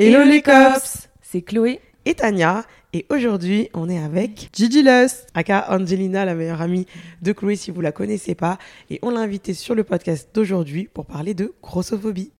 Hello les cops. C'est Chloé. et Tania. Et aujourd'hui on est avec Gigi Lust, aka Angelina, la meilleure amie de Chloé si vous la connaissez pas. Et on l'a invitée sur le podcast d'aujourd'hui pour parler de grossophobie.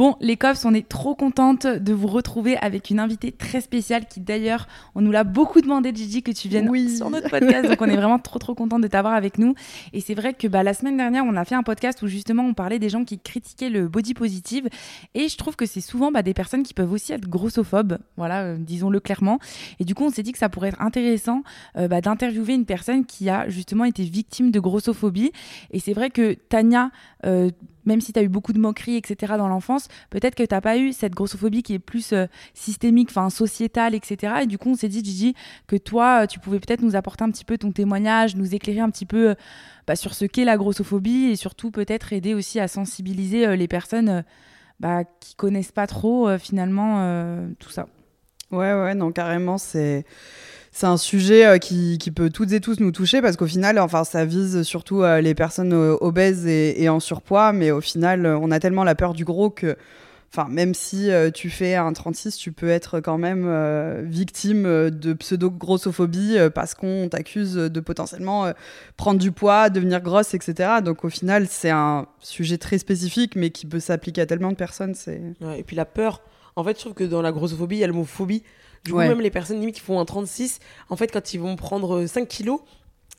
Bon, les cops, on est trop contente de vous retrouver avec une invitée très spéciale qui d'ailleurs, on nous l'a beaucoup demandé, Gigi, que tu viennes Oui. sur notre podcast. donc on est vraiment trop trop contente de t'avoir avec nous. Et c'est vrai que bah, la semaine dernière, on a fait un podcast où justement on parlait des gens qui critiquaient le body positive. Et je trouve que c'est souvent bah, des personnes qui peuvent aussi être grossophobes, voilà, euh, disons-le clairement. Et du coup, on s'est dit que ça pourrait être intéressant euh, bah, d'interviewer une personne qui a justement été victime de grossophobie. Et c'est vrai que Tania, euh, même si tu as eu beaucoup de moqueries, etc. dans l'enfance, peut-être que tu n'as pas eu cette grossophobie qui est plus euh, systémique, enfin sociétale, etc. Et du coup, on s'est dit, Gigi, que toi, euh, tu pouvais peut-être nous apporter un petit peu ton témoignage, nous éclairer un petit peu euh, bah, sur ce qu'est la grossophobie et surtout peut-être aider aussi à sensibiliser les personnes bah, qui connaissent pas trop finalement tout ça. Ouais, ouais, non, carrément, c'est. C'est un sujet euh, qui, peut toutes et tous nous toucher parce qu'au final, enfin, ça vise surtout euh, les personnes euh, obèses et, en surpoids, mais au final, on a tellement la peur du gros que, enfin, même si tu fais un 36, tu peux être quand même victime de pseudo-grossophobie parce qu'on t'accuse de potentiellement prendre du poids, devenir grosse, etc. Donc au final, c'est un sujet très spécifique, mais qui peut s'appliquer à tellement de personnes. Et puis la peur, en fait je trouve que dans la grossophobie il y a le mot phobie. Du coup Ouais. même les personnes limite qui font un 36, en fait quand ils vont prendre 5 kilos,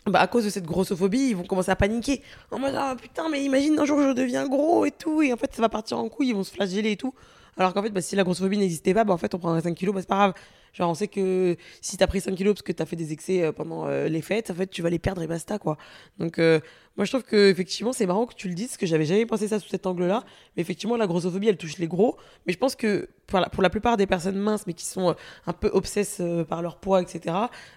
bah, à cause de cette grossophobie, ils vont commencer à paniquer. En mode, ah putain, mais imagine un jour je deviens gros et tout. Et en fait, ça va partir en couille, ils vont se flageller et tout. Alors qu'en fait, bah, si la grossophobie n'existait pas, bah, en fait, on prendrait 5 kilos, bah, c'est pas grave. Genre, on sait que si t'as pris 5 kilos parce que t'as fait des excès euh, pendant euh, les fêtes, en fait, tu vas les perdre et basta, quoi. Donc, euh, moi, je trouve que effectivement, c'est marrant que tu le dises, parce que j'avais jamais pensé ça sous cet angle-là. Mais effectivement, la grossophobie, elle touche les gros. Mais je pense que pour la, pour la plupart des personnes minces, mais qui sont euh, un peu obsesses euh, par leur poids, etc.,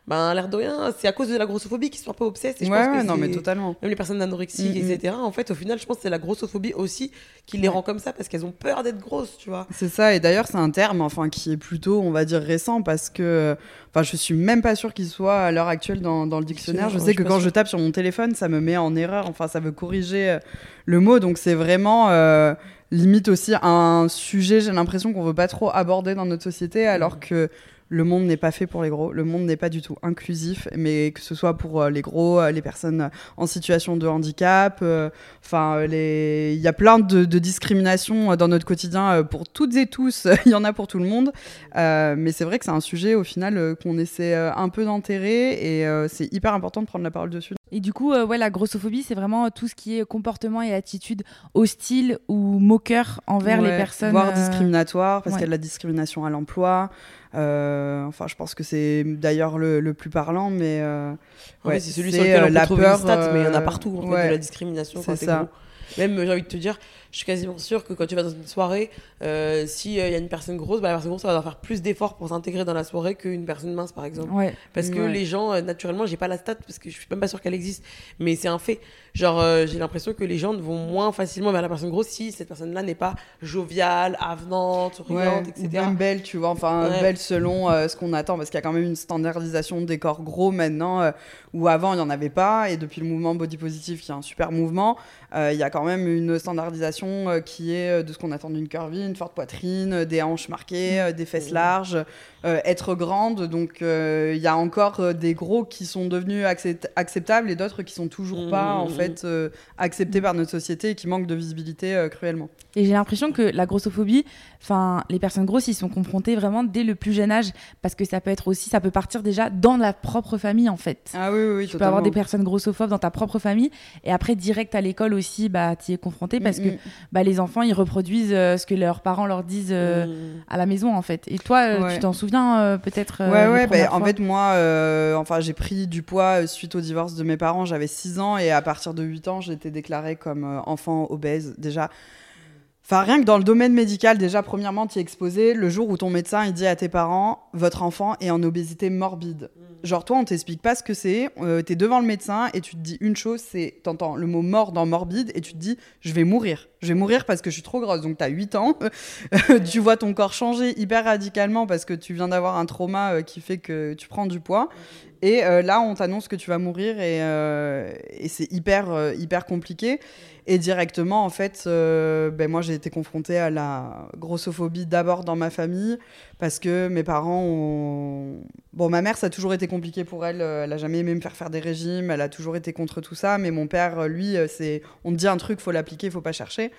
ben, l'air de rien, c'est à cause de la grossophobie qu'ils sont un peu obsesses. Et je ouais, pense que ouais, non, mais totalement. même les personnes anorexiques, Mm, mm. etc. En fait, au final, je pense que c'est la grossophobie aussi qui les rend comme ça parce qu'elles ont peur d'être grosses, tu vois. C'est ça, et d'ailleurs c'est un terme enfin, qui est plutôt, on va dire, récent parce que enfin, je suis même pas sûre qu'il soit à l'heure actuelle dans, dans le dictionnaire. Je Dictionnaire, sais que quand je tape sur mon téléphone, ça me met en enfin ça veut corriger euh, le mot, donc c'est vraiment euh, limite aussi un sujet, j'ai l'impression qu'on veut pas trop aborder dans notre société alors que le monde n'est pas fait pour les gros, le monde n'est pas du tout inclusif, mais que ce soit pour euh, les gros, euh, les personnes en situation de handicap, euh, enfin euh, les... il y a plein de, de discriminations euh, dans notre quotidien euh, pour toutes et tous, il y en a pour tout le monde, Euh, mais c'est vrai que c'est un sujet au final euh, qu'on essaie euh, un peu d'enterrer et euh, c'est hyper important de prendre la parole dessus. Et du coup, euh, ouais, la grossophobie, c'est vraiment tout ce qui est comportement et attitude hostile ou moqueur envers les personnes. voire euh, discriminatoire parce ouais. qu'il y a de la discrimination à l'emploi. Euh, enfin, je pense que c'est d'ailleurs le, le plus parlant, mais euh, ouais, c'est celui sur lequel euh, on peut la trouver peur, une stat, mais il y en a euh, partout, en fait, ouais. de la discrimination C'est ça. Même, j'ai envie de te dire, je suis quasiment sûre que quand tu vas dans une soirée, euh, s'il y a une personne grosse, bah, la personne grosse, va devoir faire plus d'efforts pour s'intégrer dans la soirée qu'une personne mince, par exemple. Ouais. Parce que Ouais. les gens, euh, naturellement, j'ai pas la stat parce que je suis même pas sûre qu'elle existe, mais c'est un fait. Genre, euh, j'ai l'impression que les gens vont moins facilement vers la personne grosse si cette personne-là n'est pas joviale, avenante, Ouais, souriante, ou etc. même belle, tu vois, enfin belle selon euh, ce qu'on attend, parce qu'il y a quand même une standardisation des corps gros maintenant, euh, où avant il n'y en avait pas, et depuis le mouvement body positive, qui est un super mouvement, euh, il y a quand même une standardisation euh, qui est euh, de ce qu'on attend d'une curvy, une forte poitrine, euh, des hanches marquées, euh, des fesses larges, être grande, donc il y a encore des gros qui sont devenus accept- acceptables et d'autres qui sont toujours pas en Mhm. fait acceptés par notre société et qui manquent de visibilité cruellement. Et j'ai l'impression que la grossophobie, enfin, les personnes grosses, ils sont confrontés vraiment dès le plus jeune âge, parce que ça peut être aussi, ça peut partir déjà dans la propre famille en fait. Ah oui, oui, oui tu peux avoir des personnes grossophobes dans ta propre famille, et après direct à l'école aussi, bah, tu y es confronté parce Mm, que. Bah, les enfants ils reproduisent euh, ce que leurs parents leur disent euh, Mm. à la maison en fait. Et toi, euh, Ouais. tu t'en souviens euh, peut-être euh, ouais, ouais, bah, en fait, moi, euh, enfin, j'ai pris du poids euh, suite au divorce de mes parents. J'avais 6 ans et à partir de 8 ans, j'ai été déclarée comme euh, enfant obèse. Déjà, enfin, rien que dans le domaine médical, déjà, premièrement, tu es exposé le jour où ton médecin il dit à tes parents, votre enfant est en obésité morbide. Genre, toi, on t'explique pas ce que c'est. euh, T'es devant le médecin et tu te dis une chose, c'est, t'entends le mot mort dans morbide et tu te dis, je vais mourir. Je vais mourir parce que je suis trop grosse. Donc, t'as 8 ans. tu vois ton corps changer hyper radicalement parce que tu viens d'avoir un trauma euh, qui fait que tu prends du poids. Et euh, là, on t'annonce que tu vas mourir et, euh, c'est hyper, euh, hyper compliqué. Et directement, en fait, euh, ben moi, j'ai été confrontée à la grossophobie d'abord dans ma famille parce que mes parents ont... Bon, ma mère, ça a toujours été compliqué pour elle. euh, Elle a jamais aimé me faire faire des régimes. Elle a toujours été contre tout ça. Mais mon père, euh, lui, euh, c'est... On te dit un truc, faut l'appliquer, faut pas chercher.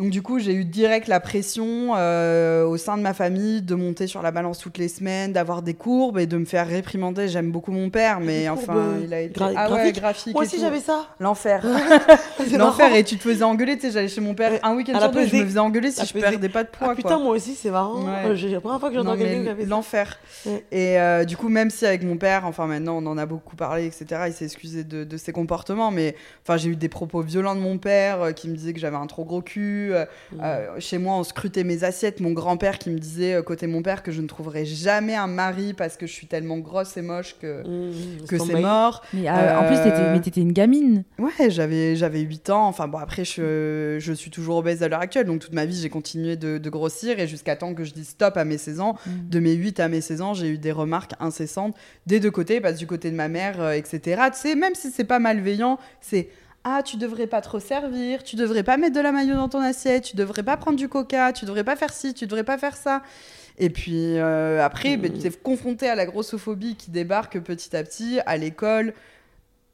Donc du coup, j'ai eu direct la pression euh, au sein de ma famille de monter sur la balance toutes les semaines, d'avoir des courbes et de me faire réprimander. J'aime beaucoup mon père, mais enfin, courbes, il a été gra- ah ouais, graphiques graphique. Moi aussi, j'avais ça. l'enfer. L'enfer et tu te faisais engueuler, tu sais, j'allais chez mon père un week-end sur deux, je me faisais engueuler si je pesée. perdais pas de poids Ah putain, quoi. moi aussi, c'est marrant. Ouais. Euh, La première fois que j'entends quelqu'un l'enfer. Ouais. Et euh, du coup, même si avec mon père, enfin maintenant on en a beaucoup parlé, etc., il s'est excusé de, de ses comportements, mais enfin j'ai eu des propos violents de mon père euh, qui me disait que j'avais un trop gros cul. Euh, Mm. euh, chez moi, on scrutait mes assiettes. Mon grand-père qui me disait, euh, côté mon père, que je ne trouverai jamais un mari parce que je suis tellement grosse et moche que, Mmh, que c'est mort. Mais euh, en plus, t'étais, une gamine. Ouais, j'avais, j'avais 8 ans. Enfin bon, après, je, je suis toujours obèse à l'heure actuelle. Donc toute ma vie, j'ai continué de, de grossir et jusqu'à temps que je dise stop à mes 16 ans. Mm. De mes 8 à mes 16 ans, j'ai eu des remarques incessantes des deux côtés, parce que du côté de ma mère, euh, etc. Tu sais, même si c'est pas malveillant, c'est ah, tu devrais pas trop servir, tu devrais pas mettre de la maillot dans ton assiette, tu devrais pas prendre du coca, tu devrais pas faire ci, tu devrais pas faire ça. Et puis euh, après, ben, tu es confronté à la grossophobie qui débarque petit à petit à l'école.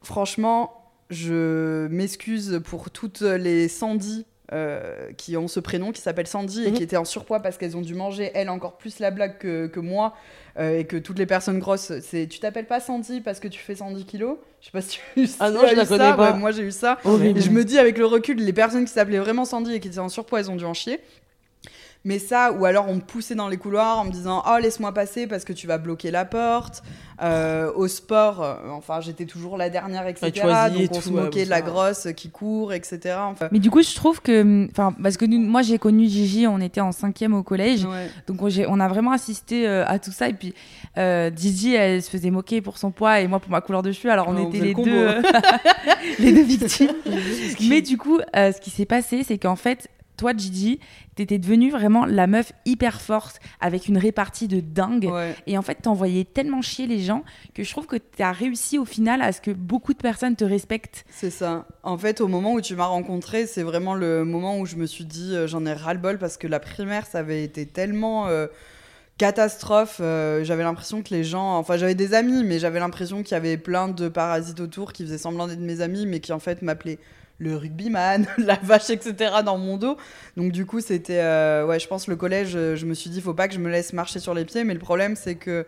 Franchement, je m'excuse pour toutes les Sandy euh, qui ont ce prénom qui s'appelle Sandy et Mhm. qui étaient en surpoids parce qu'elles ont dû manger, elles, encore plus la blague que, que moi euh, et que toutes les personnes grosses. C'est tu t'appelles pas Sandy parce que tu fais 110 kilos Je sais pas si tu Ah non, je la connais ça. pas. Ouais, moi, j'ai eu ça. Et je me dis, avec le recul, les personnes qui s'appelaient vraiment Sandy et qui étaient en surpoids, elles ont dû en chier. Mais ça, ou alors on me poussait dans les couloirs en me disant Oh, laisse-moi passer parce que tu vas bloquer la porte. Euh, au sport, euh, enfin, j'étais toujours la dernière, etc. donc on se tout, moquait de la grosse qui court, etc. Enfin, Mais du coup, je trouve que, enfin, parce que nous- moi, j'ai connu Gigi, on était en cinquième au collège, ouais. donc on, a vraiment assisté euh, à tout ça. Et puis, euh, Gigi, elle se faisait moquer pour son poids et moi pour ma couleur de cheveux. Alors on était les le deux, euh, les deux victimes. Mais du coup, euh, ce qui s'est passé, c'est qu'en fait, toi, Gigi, t'étais devenue vraiment la meuf hyper forte avec une répartie de dingue. Ouais. Et en fait, t'envoyais tellement chier les gens que je trouve que t'as réussi au final à ce que beaucoup de personnes te respectent. C'est ça. En fait, au moment où tu m'as rencontré, c'est vraiment le moment où je me suis dit euh, j'en ai ras-le-bol parce que la primaire, ça avait été tellement euh, catastrophe. euh, j'avais l'impression que les gens. Enfin, j'avais des amis, mais j'avais l'impression qu'il y avait plein de parasites autour qui faisaient semblant d'être mes amis, mais qui en fait m'appelaient le rugbyman, la vache, etc. dans mon dos. Donc, du coup, c'était. euh, ouais, je pense le collège, euh, je me suis dit faut pas que je me laisse marcher sur les pieds, mais le problème, c'est que.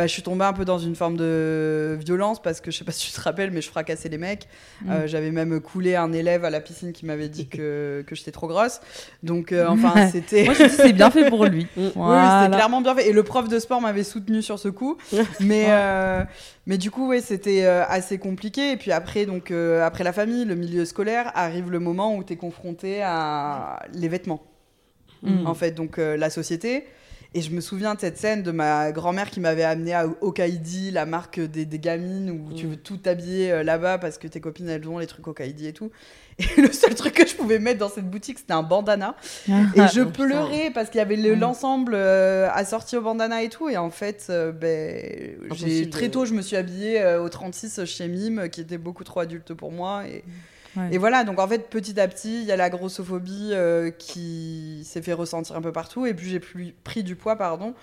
Bah, je suis tombée un peu dans une forme de violence parce que je sais pas si tu te rappelles, mais je fracassais les mecs. Mm. Euh, J'avais même coulé un élève à la piscine qui m'avait dit que, que j'étais trop grosse. Donc, euh, enfin, c'était. Moi, je c'est bien fait pour lui. Mm. Oui, c'était clairement bien fait. Et le prof de sport m'avait soutenu sur ce coup. mais, euh, mais du coup, ouais, c'était assez compliqué. Et puis après, donc, après la famille, le milieu scolaire, arrive le moment où tu es confronté à les vêtements. Mm. En fait, donc la société. Et je me souviens de cette scène de ma grand-mère qui m'avait amené à Okaidi, la marque des, des gamines, où tu Mm. veux tout habiller euh, là-bas parce que tes copines elles ont les trucs Okaidi et tout. Et le seul truc que je pouvais mettre dans cette boutique, c'était un bandana. Et je Oh, putain. pleurais parce qu'il y avait Mm. l'ensemble euh, assorti au bandana et tout. Et en fait, euh, ben, très tôt, je me suis habillée euh, au 36 chez Mime, qui était beaucoup trop adulte pour moi. Et, Ouais. et voilà, donc en fait, petit à petit, il y a la grossophobie euh, qui s'est fait ressentir un peu partout. Et plus j'ai plus- pris du poids, pardon,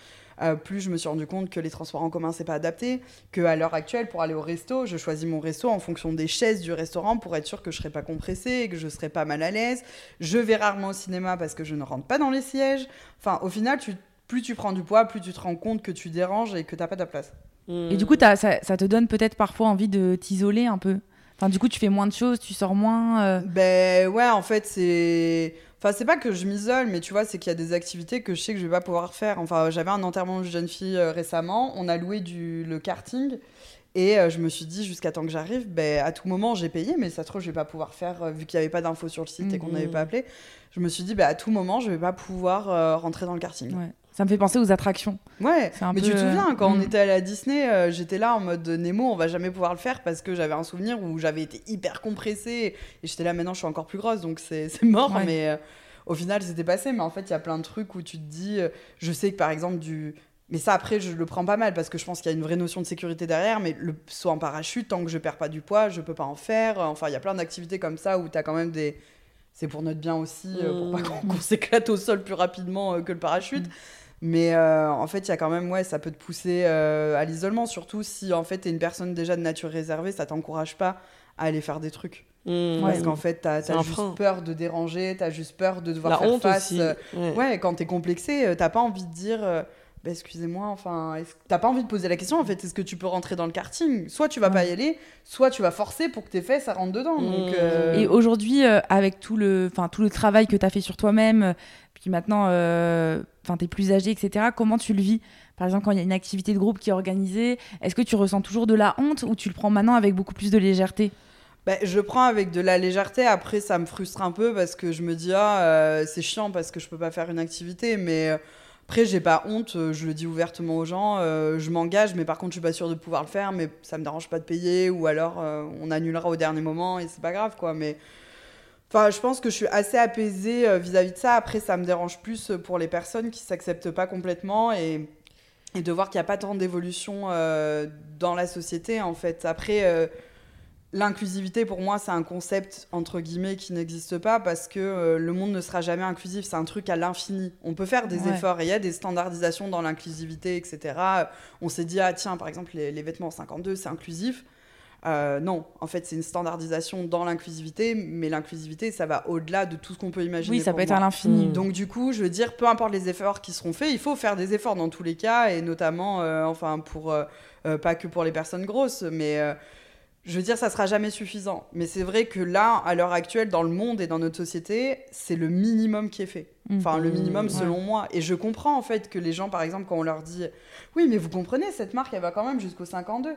euh, plus je me suis rendu compte que les transports en commun, c'est pas adapté. Que à l'heure actuelle, pour aller au resto, je choisis mon resto en fonction des chaises du restaurant pour être sûr que je serai pas compressée et que je serai pas mal à l'aise. Je vais rarement au cinéma parce que je ne rentre pas dans les sièges. Enfin, au final, tu, plus tu prends du poids, plus tu te rends compte que tu déranges et que t'as pas ta place. Mm. Et du coup, ça, ça te donne peut-être parfois envie de t'isoler un peu? Enfin, du coup, tu fais moins de choses, tu sors moins. euh, Ben ouais, en fait, c'est. Enfin, c'est pas que je m'isole, mais tu vois, c'est qu'il y a des activités que je sais que je vais pas pouvoir faire. Enfin, j'avais un enterrement de jeune fille euh, récemment, on a loué du... le karting, et euh, je me suis dit, jusqu'à temps que j'arrive, ben, à tout moment, j'ai payé, mais ça trouve, je vais pas pouvoir faire, vu qu'il y avait pas d'infos sur le site et qu'on Mhm. n'avait pas appelé. Je me suis dit, ben, à tout moment, je vais pas pouvoir rentrer dans le karting. ouais. Ça me fait penser aux attractions. Ouais, un mais peu, tu te souviens, euh, quand on mm. était à Disney, euh, j'étais là en mode Nemo, on va jamais pouvoir le faire parce que j'avais un souvenir où j'avais été hyper compressée et j'étais là maintenant, je suis encore plus grosse donc c'est mort, Ouais. mais euh, au final c'était passé. Mais en fait, il y a plein de trucs où tu te dis, euh, je sais que par exemple, du. Mais ça, après, je le prends pas mal parce que je pense qu'il y a une vraie notion de sécurité derrière. Mais le saut en parachute, tant que je perds pas du poids, je peux pas en faire. Enfin, il y a plein d'activités comme ça où tu as quand même des. C'est pour notre bien aussi, pour pas Mm. qu'on qu'on s'éclate au sol plus rapidement que le parachute. Mais euh, en fait, il y a quand même, ouais, ça peut te pousser euh, à l'isolement, surtout si en fait t'es une personne déjà de nature réservée, ça t'encourage pas à aller faire des trucs. Mmh. Parce qu'en fait, t'as as juste frein. peur de déranger, t'as juste peur de devoir la faire honte face. aussi. euh, Ouais. Ouais, quand t'es complexé, t'as pas envie de dire. Bah, excusez-moi, enfin, t'as pas envie de poser la question en fait, est-ce que tu peux rentrer dans le karting? Soit tu vas pas y aller, soit tu vas forcer pour que tes fesses ça rentre dedans. Donc, Mmh. euh, Et aujourd'hui, euh, avec tout le, tout le travail que tu as fait sur toi-même, euh, puis maintenant, enfin, tu es plus âgé, etc., comment tu le vis? Par exemple, quand il y a une activité de groupe qui est organisée, est-ce que tu ressens toujours de la honte ou tu le prends maintenant avec beaucoup plus de légèreté? Bah, je prends avec de la légèreté. Après, ça me frustre un peu parce que je me dis, ah, euh, c'est chiant parce que je peux pas faire une activité. Mais après, j'ai pas honte. euh, Je le dis ouvertement aux gens. euh, je m'engage, mais par contre, je suis pas sûre de pouvoir le faire. Mais ça me dérange pas de payer. Ou alors, euh, on annulera au dernier moment et c'est pas grave, quoi. Mais. Enfin, je pense que je suis assez apaisée vis-à-vis de ça. Après, ça me dérange plus pour les personnes qui s'acceptent pas complètement et, de voir qu'il n'y a pas tant d'évolution dans la société, en fait. Après, L'inclusivité, pour moi, c'est un concept, entre guillemets, qui n'existe pas parce que euh, le monde ne sera jamais inclusif. C'est un truc à l'infini. On peut faire des Ouais. efforts et il y a des standardisations dans l'inclusivité, etc. On s'est dit, ah tiens, par exemple, les, les vêtements 52, c'est inclusif. Euh, non, en fait, c'est une standardisation dans l'inclusivité, mais l'inclusivité, ça va au-delà de tout ce qu'on peut imaginer. Oui, ça peut être à l'infini. Mm. Donc du coup, je veux dire, peu importe les efforts qui seront faits, il faut faire des efforts dans tous les cas, et notamment, euh, enfin, pour euh, pas que pour les personnes grosses, mais euh, je veux dire, ça sera jamais suffisant. Mais c'est vrai que là, à l'heure actuelle, dans le monde et dans notre société, c'est le minimum qui est fait. Mm. Enfin, le minimum Ouais. selon moi. Et je comprends en fait que les gens, par exemple, quand on leur dit, oui, mais vous comprenez, cette marque, elle va quand même jusqu'au 52.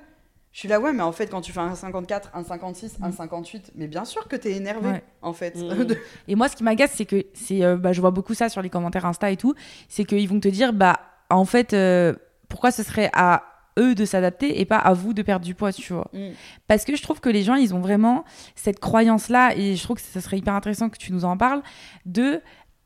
Je suis là, ouais, mais en fait, quand tu fais un 54, un 56, un 58, mais bien sûr que t'es énervé, Mm. Ouais. en fait. Mm. Et moi, ce qui m'agace, c'est que c'est, euh, bah, je vois beaucoup ça sur les commentaires Insta et tout, c'est qu'ils vont te dire, bah, en fait, euh, pourquoi ce serait à eux de s'adapter et pas à vous de perdre du poids, tu vois. Mm. Parce que je trouve que les gens, ils ont vraiment cette croyance-là, et je trouve que ça serait hyper intéressant que tu nous en parles, de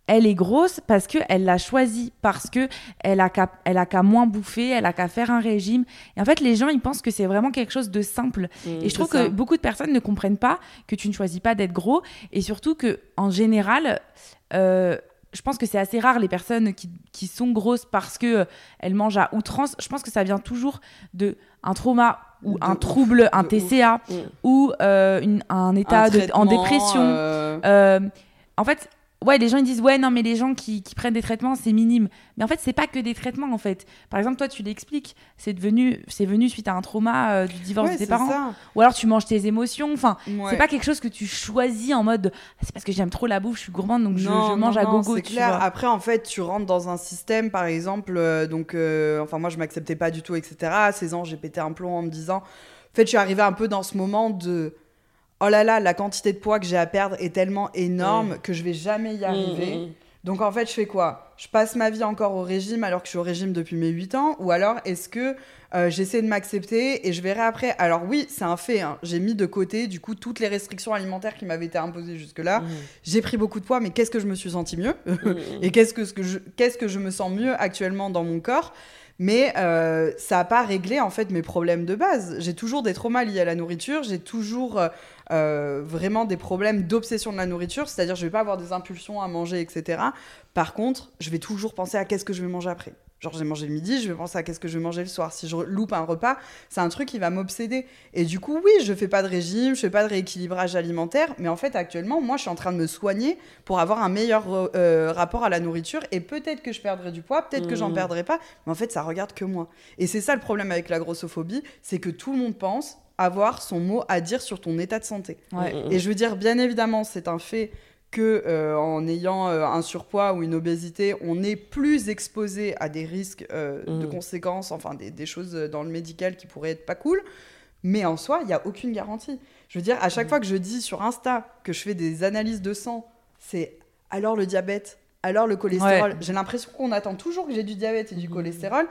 elle est grosse parce qu'elle l'a choisi, parce que elle a qu'à elle a qu'à moins bouffer, elle a qu'à faire un régime. Et en fait, les gens, ils pensent que c'est vraiment quelque chose de simple. Et je trouve ça. que beaucoup de personnes ne comprennent pas que tu ne choisis pas d'être gros et surtout que en général, euh, je pense que c'est assez rare les personnes qui, qui sont grosses parce que euh, elles mangent à outrance. Je pense que ça vient toujours de un trauma ou De un ouf, trouble, un TCA ou euh, une- un état Un de, en dépression. Euh, en fait, ouais, les gens ils disent ouais non mais les gens qui, qui prennent des traitements c'est minime. Mais en fait c'est pas que des traitements en fait. Par exemple toi tu l'expliques, c'est devenu c'est venu suite à un trauma euh, du divorce ouais, de tes parents. ça. Ou alors tu manges tes émotions. Enfin Ouais. c'est pas quelque chose que tu choisis en mode c'est parce que j'aime trop la bouffe, je suis gourmande donc je, Non, je mange non, à gogo. C'est clair. vois. Après, en fait, tu rentres dans un système, par exemple, euh, donc, euh, enfin, moi, je m'acceptais pas du tout, etc. À 16 ans, j'ai pété un plomb en me disant, en fait, je suis arrivée un peu dans ce moment de, oh là là, la quantité de poids que j'ai à perdre est tellement énorme que je vais jamais y arriver. Mm, mm, Donc en fait, je fais quoi? Je passe ma vie encore au régime alors que je suis au régime depuis mes 8 ans Ou alors est-ce que euh, j'essaie de m'accepter et je verrai après? Alors oui, c'est un fait. hein. J'ai mis de côté du coup toutes les restrictions alimentaires qui m'avaient été imposées jusque-là. mm, J'ai pris beaucoup de poids, mais qu'est-ce que je me suis senti mieux? Mm, mm. Et qu'est-ce que, ce que je, qu'est-ce que je me sens mieux actuellement dans mon corps? Mais euh, ça n'a pas réglé en fait mes problèmes de base. J'ai toujours des traumas liés à la nourriture, j'ai toujours euh, vraiment des problèmes d'obsession de la nourriture, c'est-à-dire je vais pas avoir des impulsions à manger, etc. Par contre, je vais toujours penser à qu'est-ce que je vais manger après. Genre j'ai mangé le midi, je vais penser à qu'est-ce que je vais manger le soir. Si je loupe un repas, c'est un truc qui va m'obséder. Et du coup, oui, je fais pas de régime, je fais pas de rééquilibrage alimentaire, mais en fait actuellement, moi, je suis en train de me soigner pour avoir un meilleur euh, rapport à la nourriture. Et peut-être que je perdrai du poids, peut-être que j'en Mhm. perdrai pas, mais en fait, ça regarde que moi. Et c'est ça le problème avec la grossophobie, c'est que tout le monde pense avoir son mot à dire sur ton état de santé. Ouais. Mm, mm, Et je veux dire, bien évidemment, c'est un fait que euh, en ayant euh, un surpoids ou une obésité, on est plus exposé à des risques euh, de conséquences, enfin des, des choses dans le médical qui pourraient être pas cool. Mais en soi, il n'y a aucune garantie. Je veux dire, à chaque fois que je dis sur Insta que je fais des analyses de sang, c'est alors le diabète, alors le cholestérol. Ouais. J'ai l'impression qu'on attend toujours que j'ai du diabète et du cholestérol.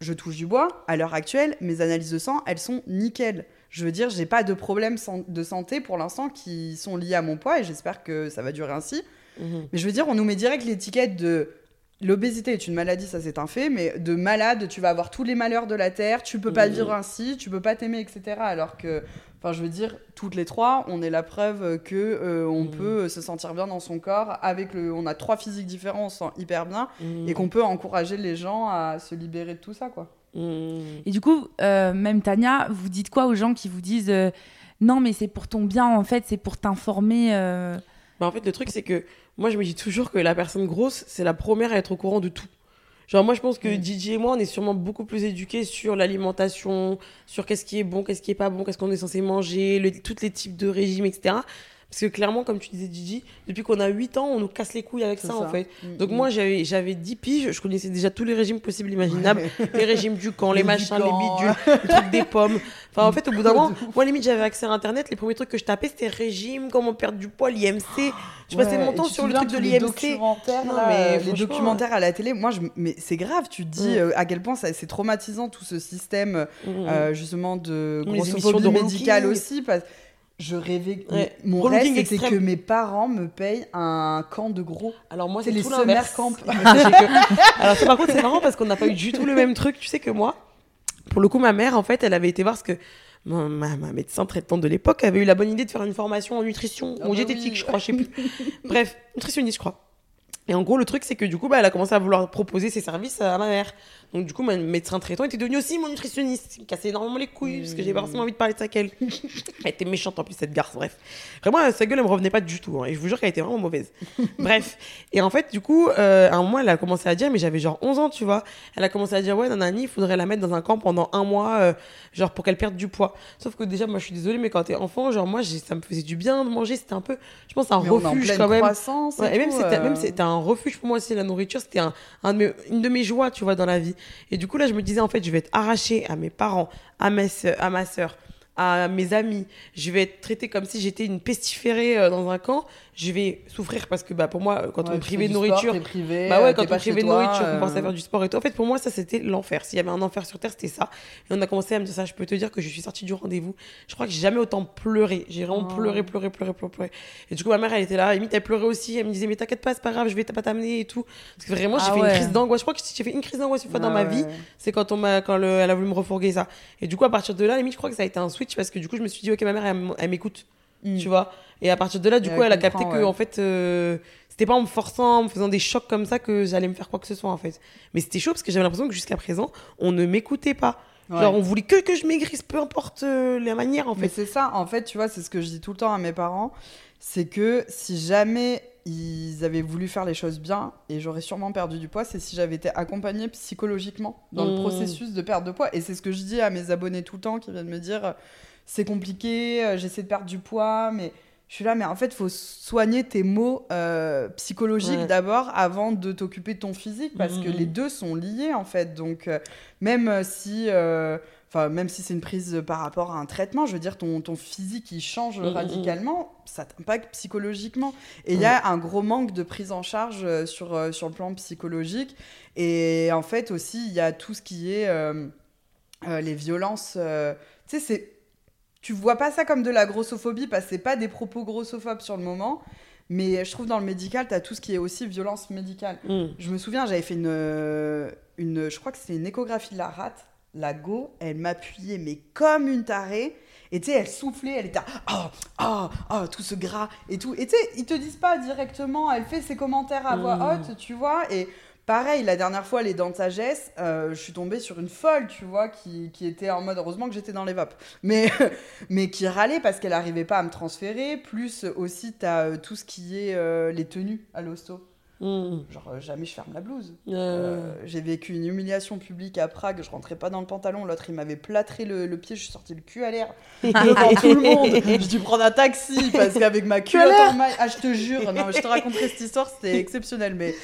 Je touche du bois. À l'heure actuelle, mes analyses de sang, elles sont nickel. Je veux dire, j'ai pas de problèmes de santé pour l'instant qui sont liés à mon poids et j'espère que ça va durer ainsi. Mhm. Mais je veux dire, on nous met direct l'étiquette de l'obésité est une maladie, ça c'est un fait, mais de malade, tu vas avoir tous les malheurs de la terre, tu peux pas vivre ainsi, tu peux pas t'aimer, etc. Alors que, enfin, je veux dire, toutes les trois, on est la preuve que euh, on Mhm. peut se sentir bien dans son corps avec le, on a trois physiques différents, on se sent hyper bien Mhm. et qu'on peut encourager les gens à se libérer de tout ça, quoi. Mhm. Et du coup, euh, même Tania, vous dites quoi aux gens qui vous disent euh, non, mais c'est pour ton bien, en fait, c'est pour t'informer euh, Bah, en fait, le truc, c'est que moi, je me dis toujours que la personne grosse, c'est la première à être au courant de tout. Genre, moi, je pense que Mm. DJ et moi, on est sûrement beaucoup plus éduqués sur l'alimentation, sur qu'est-ce qui est bon, qu'est-ce qui est pas bon, qu'est-ce qu'on est censé manger, le, tous les types de régimes, etc. Parce que clairement, comme tu disais, Gigi, depuis qu'on a 8 ans, on nous casse les couilles avec ça, en fait. Mm, Donc mm. moi, j'avais j'avais 10 piges, je connaissais déjà tous les régimes possibles, imaginables. les régimes du camp, les, Les machins, les bidules, les trucs des pommes. Enfin, en fait, au bout d'un moment, moi, limite, j'avais accès à Internet. Les premiers trucs que je tapais, c'était régime, comment perdre du poids, l'IMC. Je passais Ouais, mon et temps sur le truc de les l'IMC. documentaires, Non, là, mais euh, les franchement, documentaires à la télé. Moi, je, mais c'est grave. Tu dis Mm. euh, à quel point c'est traumatisant tout ce système Mhm. euh, justement de grossophobie médicale aussi. Parce... Je rêvais. Ouais. Mon rêve, c'était que mes parents me payent un camp de gros. Alors moi, C'est les tout summer camp. Que- Alors ça, par contre, c'est marrant parce qu'on n'a pas eu du tout le même truc. Tu sais que moi, pour le coup, ma mère, en fait, elle avait été voir ce que ma, ma- ma médecin traitante de l'époque avait eu la bonne idée de faire une formation en nutrition Ah ou bah diététique, oui. je crois, je sais plus. Bref, nutritionniste, je crois. Et en gros, le truc, c'est que du coup, bah, elle a commencé à vouloir proposer ses services à ma mère. Donc, du coup, ma médecin traitant était devenu aussi mon nutritionniste. Il me cassait énormément les couilles parce que j'avais pas forcément envie de parler de ça qu'elle. Elle était méchante en plus, cette garce, bref. Vraiment, sa gueule, elle me revenait pas du tout. hein, et je vous jure qu'elle était vraiment mauvaise. bref. Et en fait, du coup, euh, à un moment, elle a commencé à dire, mais j'avais genre 11 ans, tu vois. Elle a commencé à dire, ouais, Nanani, il faudrait la mettre dans un camp pendant un mois, euh, genre pour qu'elle perde du poids. Sauf que déjà, moi, je suis désolée, mais quand t'es enfant, genre, moi, ça me faisait du bien de manger. C'était un peu, je pense, un Mais refuge quand même. Ouais, et même euh. c'était un refuge pour moi aussi la nourriture c'était un, un une de mes joies tu vois dans la vie. Et du coup là je me disais en fait je vais être arrachée à mes parents à mes à ma sœur à mes amis. Je vais être traitée comme si j'étais une pestiférée euh, dans un camp je vais souffrir parce que bah pour moi quand Ouais, on me privait de sport, nourriture privé, bah euh, ouais, t'es quand on me privait de toi, nourriture, on euh, commençait à faire du sport et tout. En fait, pour moi, ça, c'était l'enfer. S'il y avait un enfer sur Terre, c'était ça. Et on a commencé à me dire ça. Je peux te dire que je suis sortie du rendez-vous. Je crois que j'ai jamais autant pleuré. J'ai vraiment Oh. pleuré, pleuré, pleuré, pleuré. Et du coup, ma mère, elle était là. Limite, elle pleurait aussi. Elle me disait, mais t'inquiète pas, c'est pas grave, je vais pas t'amener et tout. Parce que vraiment, j'ai Ah fait ouais. une crise d'angoisse. Je crois que si j'ai fait une crise d'angoisse une fois dans Ah ma vie. C'est quand on m'a, quand le- elle a voulu me refourguer ça. Et du coup, à partir de là, limite, je crois que ça a été un switch parce que du coup, je me suis dit, ok, ma mère, elle m'écoute. Mm. Tu vois. Et à partir de là, du coup, elle a capté que, ouais. en fait, euh, c'était pas en me forçant, en me faisant des chocs comme ça que j'allais me faire quoi que ce soit, en fait. Mais c'était chaud parce que j'avais l'impression que jusqu'à présent, on ne m'écoutait pas. Ouais. Genre, on voulait que que je maigrisse, peu importe euh, la manière, en Mais fait. c'est ça, en fait, tu vois, c'est ce que je dis tout le temps à mes parents, c'est que si jamais ils avaient voulu faire les choses bien, et j'aurais sûrement perdu du poids, c'est si j'avais été accompagnée psychologiquement dans le Mmh. processus de perte de poids. Et c'est ce que je dis à mes abonnés tout le temps qui viennent me dire, c'est compliqué, euh, j'essaie de perdre du poids, mais je suis là, mais en fait, il faut soigner tes maux euh, psychologiques Ouais. d'abord avant de t'occuper de ton physique, parce que Mhm. les deux sont liés, en fait. Donc, euh, même si... Enfin, même si c'est une prise par rapport à un traitement, je veux dire, ton, ton physique, il change radicalement, ça t'impacte psychologiquement. Et il y a un gros manque de prise en charge sur, sur le plan psychologique. Et en fait, aussi, il y a tout ce qui est euh, euh, les violences. euh, tu sais, c'est. Tu vois pas ça comme de la grossophobie parce que c'est pas des propos grossophobes sur le moment. Mais je trouve dans le médical, tu as tout ce qui est aussi violence médicale. Mm. Je me souviens, j'avais fait une, euh, une. Je crois que c'était une échographie de la rate. La go, elle m'appuyait, mais comme une tarée. Et tu sais, elle soufflait, elle était ah, ah, ah, tout ce gras et tout. Et tu sais, ils te disent pas directement, elle fait ses commentaires à voix Mm. haute, tu vois. Et pareil, la dernière fois, les dents de sagesse, euh, je suis tombée sur une folle, tu vois, qui, qui était en mode, heureusement que j'étais dans les vapes. Mais, mais qui râlait parce qu'elle n'arrivait pas à me transférer. Plus aussi, tu as tout ce qui est euh, les tenues à l'hosto. Mm. Genre, euh, jamais je ferme la blouse. Euh, Euh, j'ai vécu une humiliation publique à Prague, je rentrais pas dans le pantalon, l'autre il m'avait plâtré le, le pied, je suis sortie le cul à l'air devant tout le monde. J'ai dû prendre un taxi parce qu'avec ma culotte en maille, ah je te jure, non je te raconterai cette histoire, c'était exceptionnel, mais.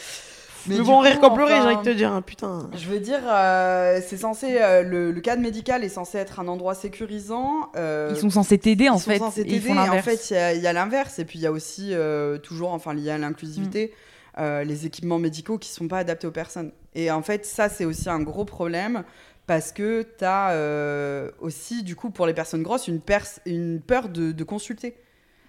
Mais du bon, coup, rire qu'en pleurer, j'ai enfin, envie de te dire, hein, putain. Je veux dire, euh, c'est censé, euh, le, le cadre médical est censé être un endroit sécurisant. euh, Ils sont censés t'aider en ils sont fait. censés t'aider, en fait, il y a- l'inverse. Et puis, il y a aussi, euh, toujours, enfin, lié à l'inclusivité, Mm. euh, les équipements médicaux qui sont pas adaptés aux personnes. Et en fait, ça, c'est aussi un gros problème parce que tu as aussi, du coup, pour les personnes grosses, une, peur de, de consulter.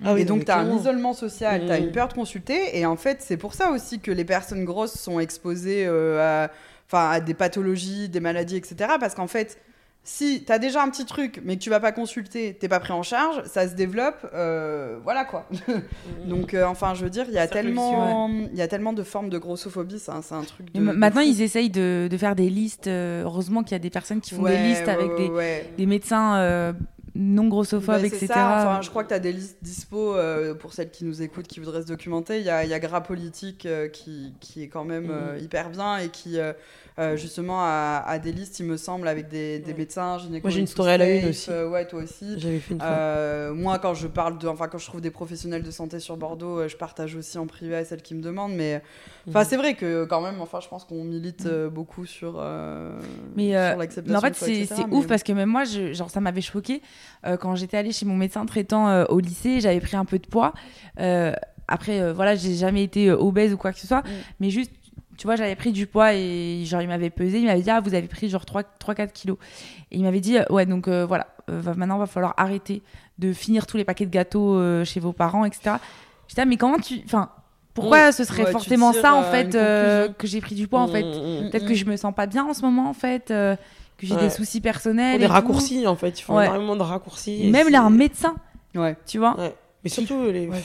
Ah oui, et donc, tu as un isolement social, tu as une peur de consulter. Et en fait, c'est pour ça aussi que les personnes grosses sont exposées euh, à, à des pathologies, des maladies, etc. Parce qu'en fait, si tu as déjà un petit truc, mais que tu vas pas consulter, t'es pas pris en charge, ça se développe, euh, voilà quoi. donc, euh, enfin, je veux dire, il y, a tellement- il y a tellement de formes de grossophobie, c'est un, un truc de. Maintenant, ils essayent de, de faire des listes. euh, heureusement qu'il y a des personnes qui font Ouais, des listes ouais, avec ouais, des, des médecins non grossophobes, Ouais, etc. c'est ça. Enfin, je crois que tu as des listes dispo euh, pour celles qui nous écoutent, qui voudraient se documenter. Il y a, y a Gras Politique euh, qui, qui est quand même euh, hyper bien et qui, euh, justement, a des listes, il me semble, avec des, des médecins, gynécologues. Moi, j'ai une story à la une aussi. euh, ouais, toi aussi. J'avais fait une. Euh, moi, quand je parle de, enfin, quand je trouve des professionnels de santé sur Bordeaux, euh, je partage aussi en privé à celles qui me demandent. Mais, enfin, Mhm. c'est vrai que quand même, enfin, je pense qu'on milite beaucoup sur, Mais, sur l'acceptation. Mais en fait, c'est mais- ouf parce que même moi, je, genre, ça m'avait choqué quand j'étais allée chez mon médecin traitant au lycée. J'avais pris un peu de poids. Après, voilà, j'ai jamais été obèse ou quoi que ce soit, Mm. mais juste, tu vois, j'avais pris du poids et genre, il m'avait pesé. Il m'avait dit, ah, vous avez pris genre 3-4 kilos. Et il m'avait dit, euh, ouais, donc euh, voilà, euh, va- maintenant, va falloir arrêter de finir tous les paquets de gâteaux euh, chez vos parents, etc. J'étais, ah, mais comment tu. Enfin, pourquoi ce serait Ouais, forcément ça, en fait, euh, que j'ai pris du poids, en fait? Mm, mm, mm. Peut-être que je me sens pas bien en ce moment, en fait, euh, que j'ai Ouais. des soucis personnels. Des tout. raccourcis en fait, ils font Ouais. énormément de raccourcis. Même là, un médecin, Ouais. tu vois? Ouais. Mais surtout, les. Ouais.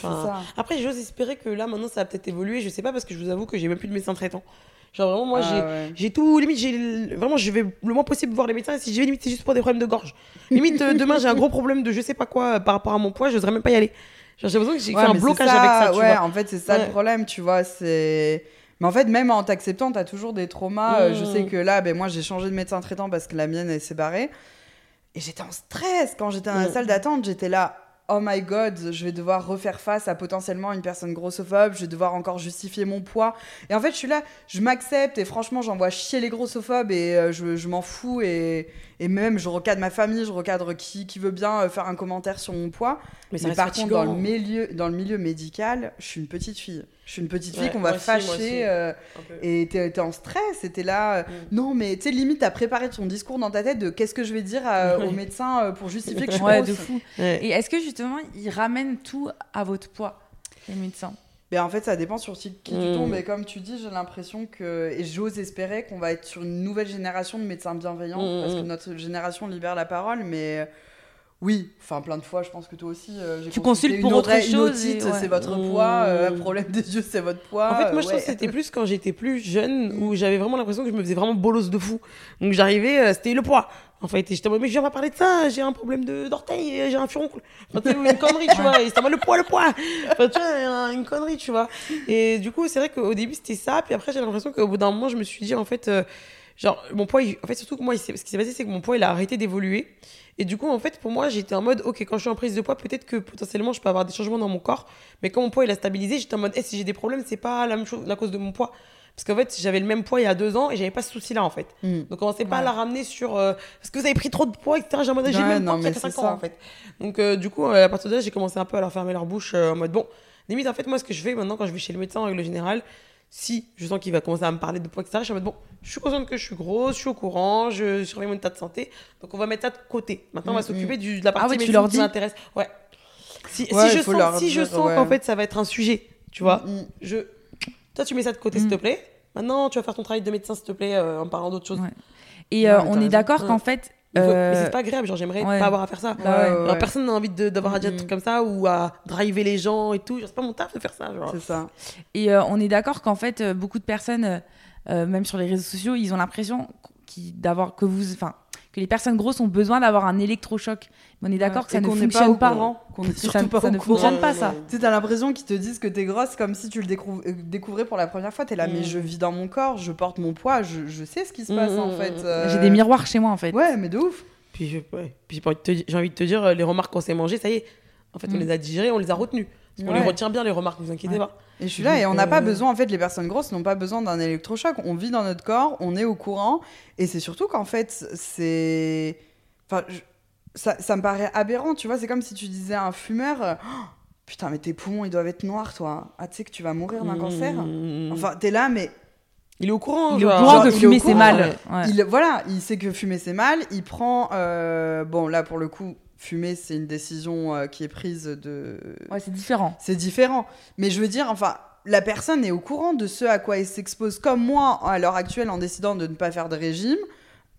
Après, j'ose espérer que là, maintenant, ça va peut-être évoluer. Je sais pas parce que je vous avoue que j'ai même plus de médecin traitant. Genre vraiment, moi, Ah, j'ai. ouais. Tout, limite, j'ai vraiment, je vais le moins possible voir les médecins. Et si je vais, limite, c'est juste pour des problèmes de gorge. Limite, euh, demain, j'ai un gros problème de je sais pas quoi euh, par rapport à mon poids, j'oserais même pas y aller. Genre, j'ai l'impression que j'ai Ouais, fait un blocage ça, avec ça, tu ouais, vois. en fait, c'est ça le problème, tu vois. C'est. Mais en fait, même en t'acceptant, t'as toujours des traumas. Euh, Je sais que là, ben, moi, j'ai changé de médecin traitant parce que la mienne, elle s'est barrée. Et j'étais en stress. Quand j'étais dans la Mm. salle d'attente, j'étais là. Oh my god, je vais devoir refaire face à potentiellement une personne grossophobe, je vais devoir encore justifier mon poids. Et en fait, je suis là, je m'accepte et franchement, j'envoie chier les grossophobes et euh, je, je m'en fous. Et, et même, je recadre ma famille, je recadre qui, qui veut bien euh, faire un commentaire sur mon poids. Mais ça Mais par contre, dans le, fatigant. milieu, dans le milieu médical, je suis une petite fille. Je suis une petite fille Ouais, qu'on va aussi, fâcher. euh, et t'es en stress, et t'es là. euh, Mm. Non, mais tu sais, limite, t'as préparé ton discours dans ta tête de qu'est-ce que je vais dire euh, au médecin euh, pour justifier que je suis Ouais, de fou. Ouais. Et est-ce que justement, ils ramènent tout à votre poids, les médecins? Mais en fait, ça dépend sur qui, tu Mm. tombes. Et comme tu dis, j'ai l'impression que. Et j'ose espérer qu'on va être sur une nouvelle génération de médecins bienveillants. Mm, Parce que notre génération libère la parole. Mais euh, oui, enfin, plein de fois, je pense que toi aussi. euh, j'ai Tu consultes une pour autre oreille, chose et- otite, ouais. c'est votre poids. euh, un problème des yeux, c'est votre poids. En fait, moi, je ouais. que c'était plus quand j'étais plus jeune où j'avais vraiment l'impression que je me faisais vraiment bolos de fou. Donc j'arrivais, euh, c'était le poids. En fait, et j'étais en mode, mais je viens pas parler de ça, j'ai un problème de- d'orteil, euh, j'ai un furoncle. Enfin, tu une connerie, tu vois. Et c'était en mode, le poids, le poids. Enfin, tu vois, une connerie, tu vois. Et du coup, c'est vrai qu'au début, c'était ça. Puis après, j'ai l'impression qu'au bout d'un moment, je me suis dit, en fait, euh, genre, mon poids, il- en fait, surtout que moi, il ce qui s'est passé, c'est que mon poids, il a arrêté d'évoluer. Et du coup, en fait, pour moi, j'étais en mode, ok, quand je suis en prise de poids, peut-être que potentiellement, je peux avoir des changements dans mon corps. Mais quand mon poids, il a stabilisé, j'étais en mode, eh, si j'ai des problèmes, c'est pas la même chose, la cause de mon poids. Parce qu'en fait, j'avais le même poids il y a deux ans et j'avais pas ce souci-là, en fait. Mm. Donc, on sait pas à la ramener sur. euh, parce que vous avez pris trop de poids, etc. J'ai le même non, poids qu'il y a mais que c'est 5 ans, en fait. Donc, euh, du coup, euh, à partir de là, j'ai commencé un peu à leur fermer leur bouche euh, en mode, bon, limite, en fait, moi, ce que je fais maintenant quand je vais chez le médecin, en règle générale, si je sens qu'il va commencer à me parler de poids, etc., je suis en mode, bon, je suis consciente que je suis grosse, je suis au courant, je surveille mon état de santé. Donc, on va mettre ça de côté. Maintenant, on va Mm, s'occuper du- de la partie ouais, tu médecine leur qui dis m'intéresse. Ouais. Si, si Ouais, je sens, si je dire, sens ouais. qu'en fait, ça va être un sujet, tu vois, Mm. je... toi, tu mets ça de côté, Mm. s'il te plaît. Maintenant, tu vas faire ton travail de médecin, s'il te plaît, euh, en parlant d'autre chose. Ouais. Et euh, mais t'as on est raison. d'accord qu'en fait. Faut- euh, Mais c'est pas agréable, genre j'aimerais ouais. pas avoir à faire ça. Bah ouais. Personne n'a envie d'avoir à dire des trucs comme ça ou à driver les gens et tout. C'est pas mon taf de faire ça. C'est ça. Et euh, on est d'accord qu'en fait, euh, beaucoup de personnes, euh, euh, même sur les réseaux sociaux, ils ont l'impression d'avoir que vous, enfin, que les personnes grosses ont besoin d'avoir un électrochoc. Mais on est d'accord que ça ne fonctionne pas. courant, est Ça, pas ça ne fonctionne pas, ça. Tu sais, t'as l'impression qu'ils te disent que t'es grosse comme si tu le découv- euh, découvrais pour la première fois. T'es là, mais Mm. je vis dans mon corps, je porte mon poids, je, je sais ce qui se passe en mm, fait. mm. euh, J'ai des miroirs chez moi, en fait. Ouais, mais de ouf. Puis, je- ouais. Puis j'ai envie, de te di- j'ai envie de te dire, euh, les remarques qu'on s'est mangées, ça y est. En fait, on Mm. les a digérées, on les a retenues. Parce Ouais. les retient bien, les remarques, ne vous inquiétez Ouais. pas. Et je suis là, et on n'a pas euh, besoin, en fait, les personnes grosses n'ont pas besoin d'un électrochoc. On vit dans notre corps, on est au courant, et c'est surtout qu'en fait, c'est. Enfin, je- ça, ça me paraît aberrant, tu vois. C'est comme si tu disais à un fumeur euh, Oh, Putain, mais tes poumons, ils doivent être noirs, toi. Ah, tu sais que tu vas mourir d'un cancer Mmh. Enfin, t'es là, mais il est au courant. Il est au courant genre, fumer, c'est mal. Ouais. Il, voilà, il sait que fumer c'est mal. Il prend. euh, bon, là pour le coup, fumer c'est une décision euh, qui est prise de. Ouais, c'est différent. C'est différent. Mais je veux dire, enfin, la personne est au courant de ce à quoi elle s'expose. Comme moi, à l'heure actuelle, en décidant de ne pas faire de régime,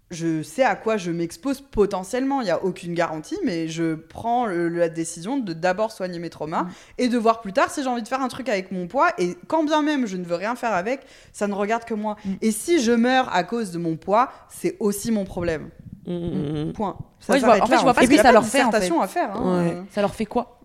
je sais à quoi je m'expose potentiellement. Il n'y a aucune garantie, mais je prends le- la décision de d'abord soigner mes traumas Mm. et de voir plus tard si j'ai envie de faire un truc avec mon poids. Et quand bien même je ne veux rien faire avec, ça ne regarde que moi. Mm. Et si je meurs à cause de mon poids, c'est aussi mon problème. Mmh, mmh, mmh. Point. Ça Ouais, je vois- s'arrête en fait, là, je vois pas ce que ça leur fait, en fait. à faire. hein. Ouais. Ça leur fait quoi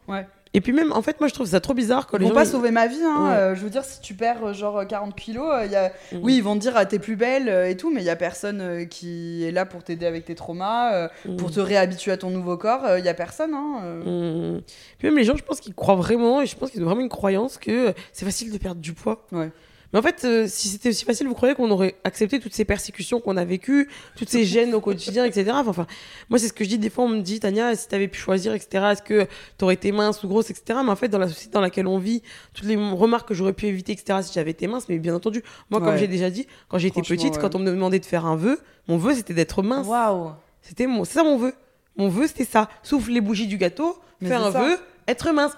Et puis même, en fait, moi, je trouve ça trop bizarre quand Ils les vont gens... pas sauver ma vie, hein. Ouais. euh, je veux dire, si tu perds euh, genre 40 kilos, euh, y a... Oui, ils vont te dire ah, t'es plus belle euh, et tout, mais il y a personne euh, qui est là pour t'aider avec tes traumas, euh, Mmh. pour te réhabituer à ton nouveau corps. Il y a personne. Hein, euh. Mmh. Puis même les gens, je pense qu'ils croient vraiment, et je pense qu'ils ont vraiment une croyance que c'est facile de perdre du poids. Ouais. Mais en fait, euh, si c'était aussi facile, vous croyez qu'on aurait accepté toutes ces persécutions qu'on a vécues, toutes ces gênes au quotidien, etc. Enfin, Enfin, moi, c'est ce que je dis. Des fois, on me dit, Tania, si t'avais pu choisir, etc., est-ce que t'aurais été mince ou grosse, etc. Mais en fait, dans la société dans laquelle on vit, toutes les remarques que j'aurais pu éviter, etc., si j'avais été mince, mais bien entendu, moi, comme j'ai déjà dit, quand j'étais petite, ouais. quand on me demandait de faire un vœu, mon vœu, c'était d'être mince. Waouh C'était mon, c'est ça mon vœu. Mon vœu, c'était ça. Souffle les bougies du gâteau, Mais faire un ça. vœu, être mince.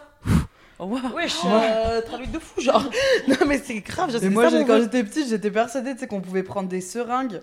Waouh Wesh, euh, traduit de fou, genre. non, mais c'est grave, je sais moi, ça, quand j'étais petite, j'étais persuadée qu'on pouvait prendre des seringues,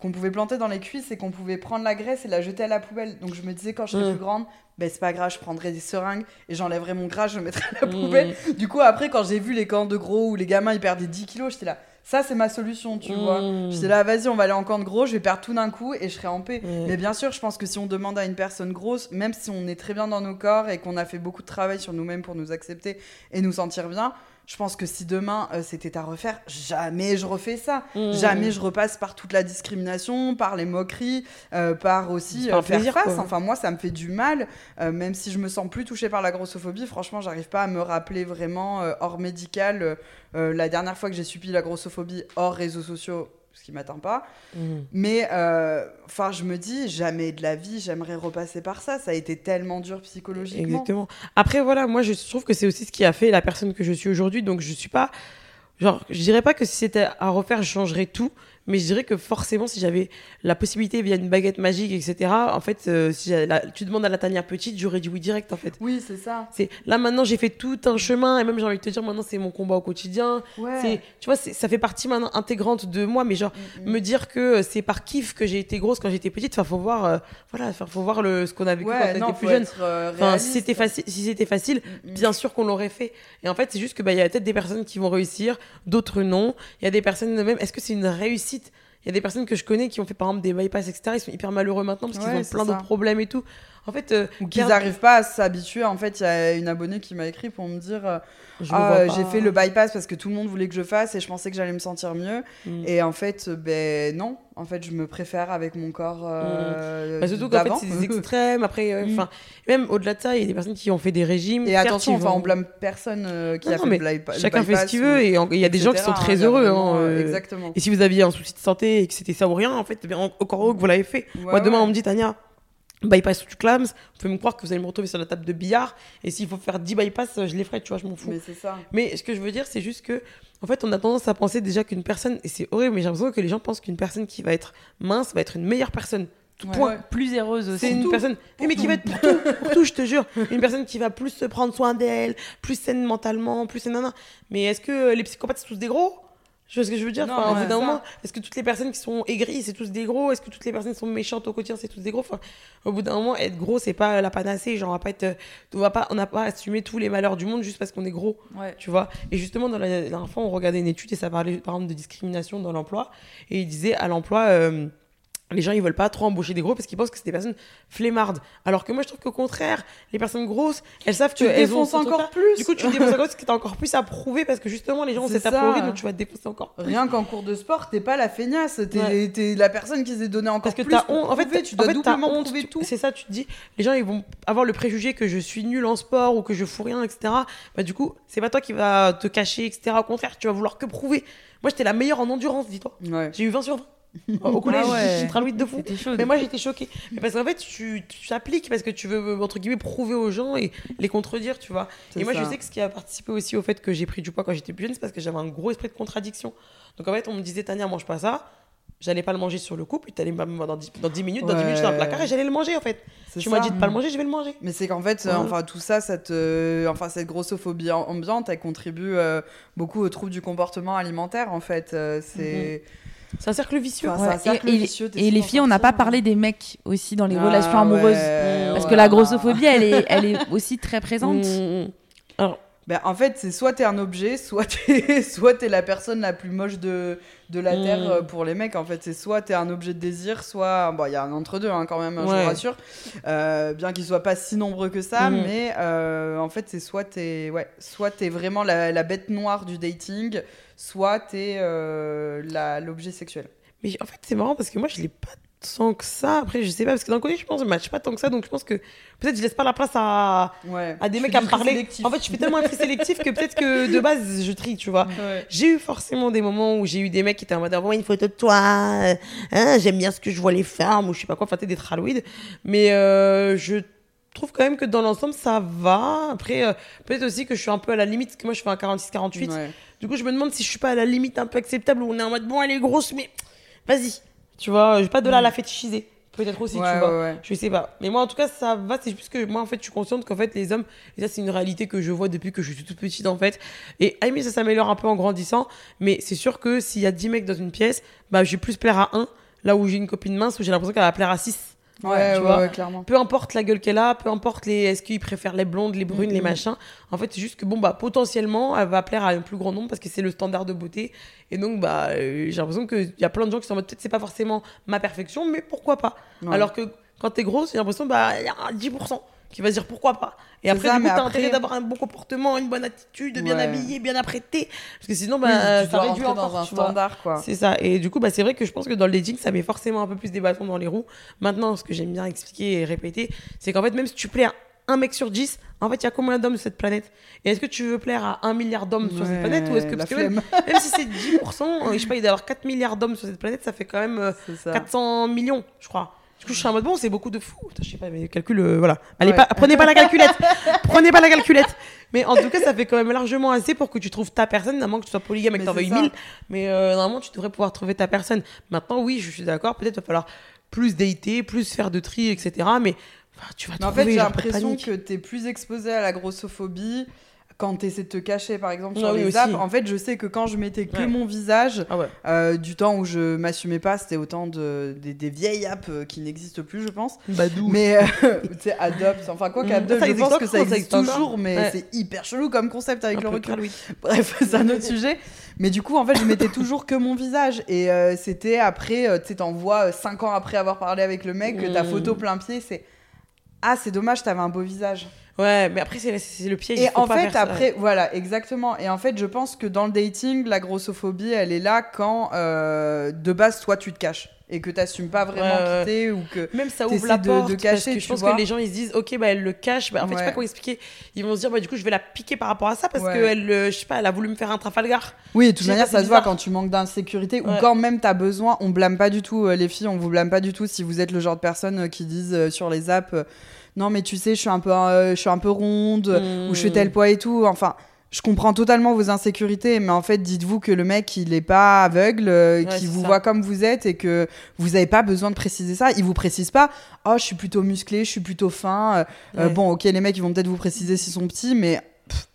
qu'on pouvait planter dans les cuisses et qu'on pouvait prendre la graisse et la jeter à la poubelle. Donc je me disais, quand je serais Mm. plus grande, ben c'est pas grave, je prendrais des seringues et j'enlèverais mon gras, je le mettrais à la Mm. poubelle. Du coup, après, quand j'ai vu les camps de gros où les gamins ils perdaient 10 kilos, j'étais là, ça c'est ma solution, tu vois. Mm. J'étais là, vas-y, on va aller en camp de gros, je vais perdre tout d'un coup et je serai en paix. Ouais. Mais bien sûr, je pense que si on demande à une personne grosse, même si on est très bien dans nos corps et qu'on a fait beaucoup de travail sur nous-mêmes pour nous accepter et nous sentir bien, je pense que si demain euh, c'était à refaire, jamais je refais ça. Mm. Jamais je repasse par toute la discrimination, par les moqueries, euh, par aussi euh, faire plaisir, face. quoi. Enfin, moi, ça me fait du mal, même si je me sens plus touchée par la grossophobie. Franchement, j'arrive pas à me rappeler vraiment hors médical la dernière fois que j'ai subi la grossophobie hors réseaux sociaux, ce qui m'atteint pas. Mm. Mais euh, enfin, je me dis jamais de la vie, j'aimerais repasser par ça. Ça a été tellement dur psychologiquement. Exactement. Après, voilà, moi, je trouve que c'est aussi ce qui a fait la personne que je suis aujourd'hui. Donc, je suis pas. Genre, je dirais pas que si c'était à refaire, je changerais tout. Mais je dirais que forcément, si j'avais la possibilité via une baguette magique, etc., en fait, euh, si la- tu demandes à la Tania petite, j'aurais dit oui direct, en fait. Oui, c'est ça. C'est là maintenant j'ai fait tout un chemin et même j'ai envie de te dire maintenant c'est mon combat au quotidien. Ouais. C'est tu vois ça fait partie maintenant intégrante de moi mais genre Mm, mm. me dire que c'est par kiff que j'ai été grosse quand j'étais petite enfin faut voir euh, voilà faut voir le ce qu'on a vécu quand Ouais, on non, était plus jeune. être, euh, Enfin si réaliste. c'était facile si c'était facile Mm, bien sûr qu'on l'aurait fait. Et en fait c'est juste que bah il y a peut-être des personnes qui vont réussir, d'autres non. Il y a des personnes même est-ce que c'est une réussite il y a des personnes que je connais qui ont fait par exemple des bypass, etc. Ils sont hyper malheureux maintenant parce Ouais, qu'ils ont plein ça. d'autres problèmes et tout. En fait, euh, Ou qu'ils n'arrivent pas à s'habituer. En fait, il y a une abonnée qui m'a écrit pour me dire euh, Ah, j'ai fait le bypass parce que tout le monde voulait que je fasse et je pensais que j'allais me sentir mieux. Mm. Et en fait, ben non. En fait, je me préfère avec mon corps euh, Bah, surtout qu'en fait, c'est des extrêmes. Après, euh, Mm. même au-delà de ça, il y a des personnes qui ont fait des régimes. Et attention, enfin, on blâme personne euh, qui Non, a non, fait mais le, bypa- le Chacun fait ce bypass qu'il veut. Et il y a des gens qui sont très heureux. hein, Exactement. Et si vous aviez un souci de santé et que c'était ça ou rien, en fait, eh encore heureux que vous l'avez fait. Moi, demain, on me dit, Tania, bypass ou tu clams, vous pouvez me croire que vous allez me retrouver sur la table de billard. Et s'il faut faire 10 bypass, je les ferai, tu vois, je m'en fous. Mais c'est ça. Mais ce que je veux dire, c'est juste que, en fait, on a tendance à penser déjà qu'une personne, et c'est horrible, mais j'ai l'impression que les gens pensent qu'une personne qui va être mince va être une meilleure personne. Tout Ouais. point. Ouais. Plus heureuse aussi. C'est une personne, oui, mais qui va être pour tout, pour tout, je te jure. Une personne qui va plus se prendre soin d'elle, plus saine mentalement, plus saine, nana. Mais est-ce que les psychopathes, c'est tous des gros? Je vois ce que je veux dire? Non, Enfin, au bout d'un moment, est-ce que toutes les personnes qui sont aigries, c'est tous des gros? Est-ce que toutes les personnes qui sont méchantes au quotidien, c'est tous des gros? Enfin, Au bout d'un moment, être gros, c'est pas la panacée. Genre, on va pas être, on va pas, on n'a pas à assumer tous les malheurs du monde juste parce qu'on est gros Ouais. tu vois? Et justement, dans la, la dernière fois, on regardait une étude et ça parlait par exemple de discrimination dans l'emploi. Et il disait à l'emploi, euh, les gens ils veulent pas trop embaucher des gros parce qu'ils pensent que c'est des personnes flemmardes. Alors que moi je trouve qu'au contraire, les personnes grosses, elles savent Tu que elles ont encore plus. Du coup, tu défonces encore plus parce que t'as encore plus à prouver parce que justement les gens ont cette ça. approuvée donc tu vas te défoncer encore plus. Rien qu'en cours de sport, t'es pas la feignasse, t'es Ouais. t'es la personne qui s'est donné encore Parce que plus. t'as pour honte. En fait, tu en dois fait, t'as doublement honte, prouver tout. C'est ça, tu te dis, les gens ils vont avoir le préjugé que je suis nul en sport ou que je fous rien, etc. Bah du coup, c'est pas toi qui va te cacher, etc. Au contraire, tu vas vouloir que prouver. Moi, j'étais la meilleure en endurance, dis-toi. Ouais. J'ai eu 20 sur 20. Au collège, Ah ouais. j'ai traloué de fou. Mais moi, j'étais choquée. Mais parce qu'en fait, tu tu t'appliques parce que tu veux, entre guillemets, prouver aux gens et les contredire, tu vois. Et moi, je sais que ce qui a participé aussi au fait que j'ai pris du poids quand j'étais plus jeune, c'est parce que j'avais un gros esprit de contradiction. Donc en fait, on me disait, Tania, mange pas ça. J'allais pas le manger sur le coup, puis t'allais me dans 10, dans 10 minutes, dans 10 minutes, j'étais dans le Ouais. placard et j'allais le manger en fait. Tu m'as dit de pas le manger, je vais le manger. Mais c'est qu'en fait, euh, enfin tout ça, ça te, enfin cette grossophobie am- ambiante, elle contribue euh, beaucoup aux troubles du comportement alimentaire. En fait, Euh, c'est. C'est un cercle vicieux. Enfin, Ouais, c'est un cercle et, vicieux, les filles, on n'a pas sortir, parlé des mecs aussi dans les Ah, relations amoureuses. ouais, Parce que la grossophobie, elle est, elle est aussi très présente. Mmh, mmh. Alors, Ben, en fait, c'est soit t'es un objet, soit t'es, soit t'es la personne la plus moche de, de la Mm. terre euh, pour les mecs. En fait, c'est soit t'es un objet de désir, soit bon, il y a un entre deux hein, quand même, hein, je Ouais. vous rassure. Euh, bien qu'ils soient pas si nombreux que ça, Mm. mais euh, en fait, c'est soit t'es, ouais, soit t'es vraiment la, la bête noire du dating, soit t'es euh, la- l'objet sexuel. Mais en fait, c'est marrant parce que moi, je l'ai pas tant que ça. Après, je sais pas, parce que d'un côté, je pense que je match pas tant que ça. Donc, je pense que peut-être je laisse pas la place à, Ouais. à des mecs à me parler. sélectif. En fait, je fais tellement un tri sélectif que peut-être que de base, je trie, tu vois. Ouais. J'ai eu forcément des moments où j'ai eu des mecs qui étaient en mode envoie une photo de toi, euh, hein, j'aime bien ce que je vois les femmes ou je sais pas quoi, enfin t'es des tralouides. Mais euh, je trouve quand même que dans l'ensemble ça va. Après, euh, peut-être aussi que je suis un peu à la limite, parce que moi je fais un 46-48. Ouais. Du coup, je me demande si je suis pas à la limite un peu acceptable où on est en mode bon, elle est grosse, mais vas-y. Tu vois, je vais pas de là à la fétichiser. Peut-être aussi, Ouais, tu vois. ouais, ouais. Je sais pas. Mais moi, en tout cas, ça va. C'est juste que moi, en fait, je suis consciente qu'en fait, les hommes, et ça, c'est une réalité que je vois depuis que je suis toute petite, en fait. Et la limite, ça s'améliore un peu en grandissant. Mais c'est sûr que s'il y a 10 mecs dans une pièce, bah, je vais plus plaire à un. Là où j'ai une copine mince, où j'ai l'impression qu'elle va plaire à 6. Ouais, tu ouais, vois. ouais, clairement. Peu importe la gueule qu'elle a, peu importe les. Est-ce qu'ils préfèrent les blondes, les brunes, les machins. En fait, c'est juste que, bon, bah, potentiellement, elle va plaire à un plus grand nombre parce que c'est le standard de beauté. Et donc, bah, euh, j'ai l'impression qu'il y a plein de gens qui sont en mode, peut-être c'est pas forcément ma perfection, mais pourquoi pas. Ouais. Alors que quand t'es grosse, j'ai l'impression, bah, il y a un 10% qui va se dire pourquoi pas. Et après, ça, du coup, t'as après- intérêt d'avoir un bon comportement, une bonne attitude, bien Ouais. habillé, bien apprêté. Parce que sinon, Oui, bah, tu ça réduit encore, dans un vois. standard, quoi. C'est ça. Et du coup, bah, c'est vrai que je pense que dans le dating, ça met forcément un peu plus des bâtons dans les roues. Maintenant, ce que j'aime bien expliquer et répéter, c'est qu'en fait, même si tu plais à un mec sur 10, en fait, il y a combien d'hommes sur cette planète? Et est-ce que tu veux plaire à un milliard d'hommes sur cette planète Ou est-ce que, parce que même, même si c'est 10%, euh, je sais pas, il doit y avoir 4 milliards d'hommes sur cette planète, ça fait quand même euh, C'est ça. 400 millions, je crois. Du coup, je suis en mode bon, c'est beaucoup de fous. Putain, Je sais pas, mais calcul, euh, voilà. Allez, Ouais. pas, prenez pas la calculette. prenez pas la calculette. Mais en tout cas, ça fait quand même largement assez pour que tu trouves ta personne, à moins que tu sois polygame et que t'en veuilles. 1000. Mais euh, normalement, tu devrais pouvoir trouver ta personne. Maintenant, oui, je suis d'accord. Peut-être va falloir plus dater, plus faire de tri, etc. Mais enfin, tu vas Mais en trouver. fait, j'ai l'impression que t'es plus exposé à la grossophobie quand t'essaies de te cacher, par exemple, sur Ah oui, les apps. En fait, je sais que quand je mettais que Ouais. mon visage, Ah ouais. euh, du temps où je m'assumais pas, c'était autant de, des, des vieilles apps euh, qui n'existent plus, je pense. Badou. Mais, euh, tu sais, Adopt, enfin, quoi Mm. qu'Adopt, je pense que ça existe toujours, mais Ouais. c'est hyper chelou comme concept avec Un le recul. Bref, c'est un autre sujet. Mais du coup, en fait, je mettais toujours que mon visage. Et euh, c'était après, tu sais, t'en vois 5 ans après avoir parlé avec le mec, que ta Mm. photo plein pied, c'est Ah, c'est dommage, t'avais un beau visage. Ouais, mais après, c'est le piège. Et en pas fait, faire ça. après, voilà, exactement. Et en fait, je pense que dans le dating, la grossophobie, elle est là quand, euh, de base, toi, tu te caches. Et que t'assumes pas vraiment Ouais, ouais. qui t'es ou que. Même ça ouvre la de- porte de parce cacher, que je pense vois. que les gens ils se disent ok bah elle le cache bah, en fait je sais Ouais. pas comment expliquer ils vont se dire bah du coup je vais la piquer par rapport à ça parce Ouais. que elle euh, je sais pas elle a voulu me faire un Trafalgar Oui, de toute manière, ça se voit quand tu manques d'insécurité ou Ouais. quand même t'as besoin. On blâme pas du tout, euh, les filles, on vous blâme pas du tout si vous êtes le genre de personnes euh, qui disent sur les apps Non, mais tu sais, je suis un peu, euh, je suis un peu ronde ou je fais tel poids et tout. Enfin. Je comprends totalement vos insécurités, mais en fait, dites-vous que le mec, il est pas aveugle, euh, Ouais, qu'il vous ça. voit comme vous êtes et que vous n'avez pas besoin de préciser ça. Il vous précise pas, oh, je suis plutôt musclé, je suis plutôt fin. Euh, Ouais. bon, ok, les mecs, ils vont peut-être vous préciser s'ils sont petits, mais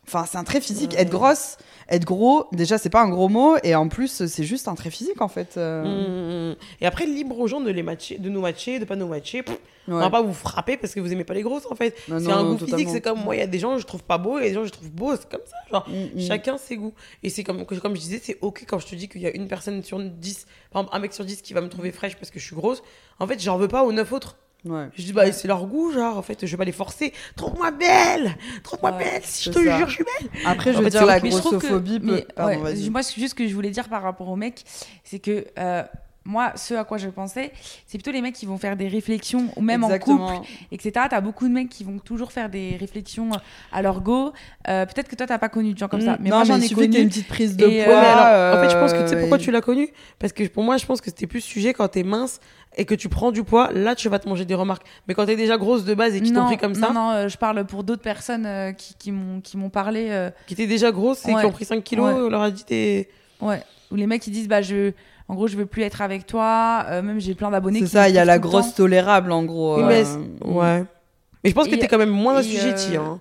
enfin, c'est un trait physique. Ouais. Être grosse, être gros, déjà, c'est pas un gros mot, et en plus, c'est juste un trait physique, en fait. euh. Mm, mm, mm. et après libre aux gens de les matcher de nous matcher de pas nous matcher Pff, On Ouais. va pas vous frapper parce que vous aimez pas les grosses en fait. Non, c'est un non, goût physique, c'est comme moi, il y a des gens que je trouve pas beaux et des gens que je trouve beaux, c'est comme ça. Genre, chacun ses goûts. Et c'est comme, comme je disais, c'est ok quand je te dis qu'il y a une personne sur 10, par exemple un mec sur 10 qui va me trouver fraîche parce que je suis grosse. En fait, j'en veux pas aux 9 autres. Ouais. Je dis, bah, c'est leur goût, genre, en fait, je vais pas les forcer. Trouve-moi belle Trouve-moi Ouais, belle Si je te ça. jure, je suis belle Après, je veux dire, la ok, Mais je trouve que- grossophobie peut. mais, Pardon, ouais, moi, ce- juste ce que je voulais dire par rapport aux mecs, c'est que euh, moi, ce à quoi je pensais, c'est plutôt les mecs qui vont faire des réflexions, ou même en couple, etc. T'as beaucoup de mecs qui vont toujours faire des réflexions à leur go. Euh, Peut-être que toi, t'as pas connu de gens comme ça, Mm. mais non, moi, j'en ai connu. une petite prise de euh, poids. En fait, je pense que tu sais euh, pourquoi tu l'as connu? Parce que pour moi, je pense que c'était plus sujet quand t'es mince et que tu prends du poids. Là, tu vas te manger des remarques. Mais quand t'es déjà grosse de base et qu'ils t'ont pris comme ça, non, non, euh, je parle pour d'autres personnes euh, qui, qui m'ont qui m'ont parlé. euh, qui étaient déjà grosses et Ouais. qui ont pris 5 kilos, Ouais. on leur a dit t'es. Ouais. Où les mecs ils disent bah je en gros je veux plus être avec toi. Euh, même j'ai plein d'abonnés. C'est qui ça, il y a la grosse temps. tolérable en gros. Oui, euh, mais ouais. Mais je pense que Et- t'es quand même moins et, assujetti. euh, Hein.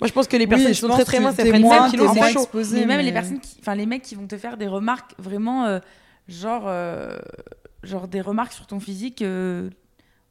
Moi, je pense que les Oui, personnes qui sont très très que minces, elles prennent moins- 5 kilos, c'est moins chaud. exposé, mais même mais- les personnes qui enfin les mecs qui vont te faire des remarques vraiment euh, genre euh, genre des remarques sur ton physique euh,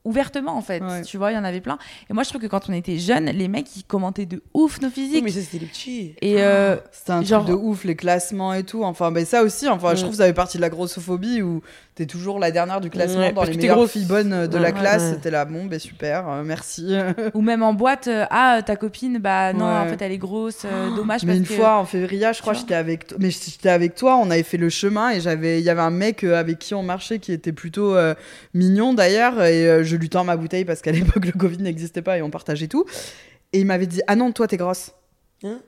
ouvertement en fait. Ouais. Tu vois, il y en avait plein. Et moi je trouve que quand on était jeunes, les mecs ils commentaient de ouf nos Oui, physiques. mais ça, c'était les petits. Et euh, C'est un Genre- truc de ouf, les classements et tout. Enfin, ben ça aussi, enfin, je Mm. trouve que ça fait partie de la grossophobie où t'es toujours la dernière du classement Ouais, dans les meilleures grosse. filles bonnes de la Ouais, classe. T'es là, bon, ben super, euh, merci. ou même en boîte, euh, ah ta copine, bah non en fait elle est grosse, euh, dommage Mais parce une que fois en février, je crois, j'étais avec, toi- mais j'étais avec toi. On avait fait le chemin et j'avais, il y avait un mec euh, avec qui on marchait qui était plutôt euh, mignon d'ailleurs. Et euh, je lui tends ma bouteille parce qu'à l'époque le Covid n'existait pas et on partageait tout. Et il m'avait dit, ah non, toi t'es grosse. Hein?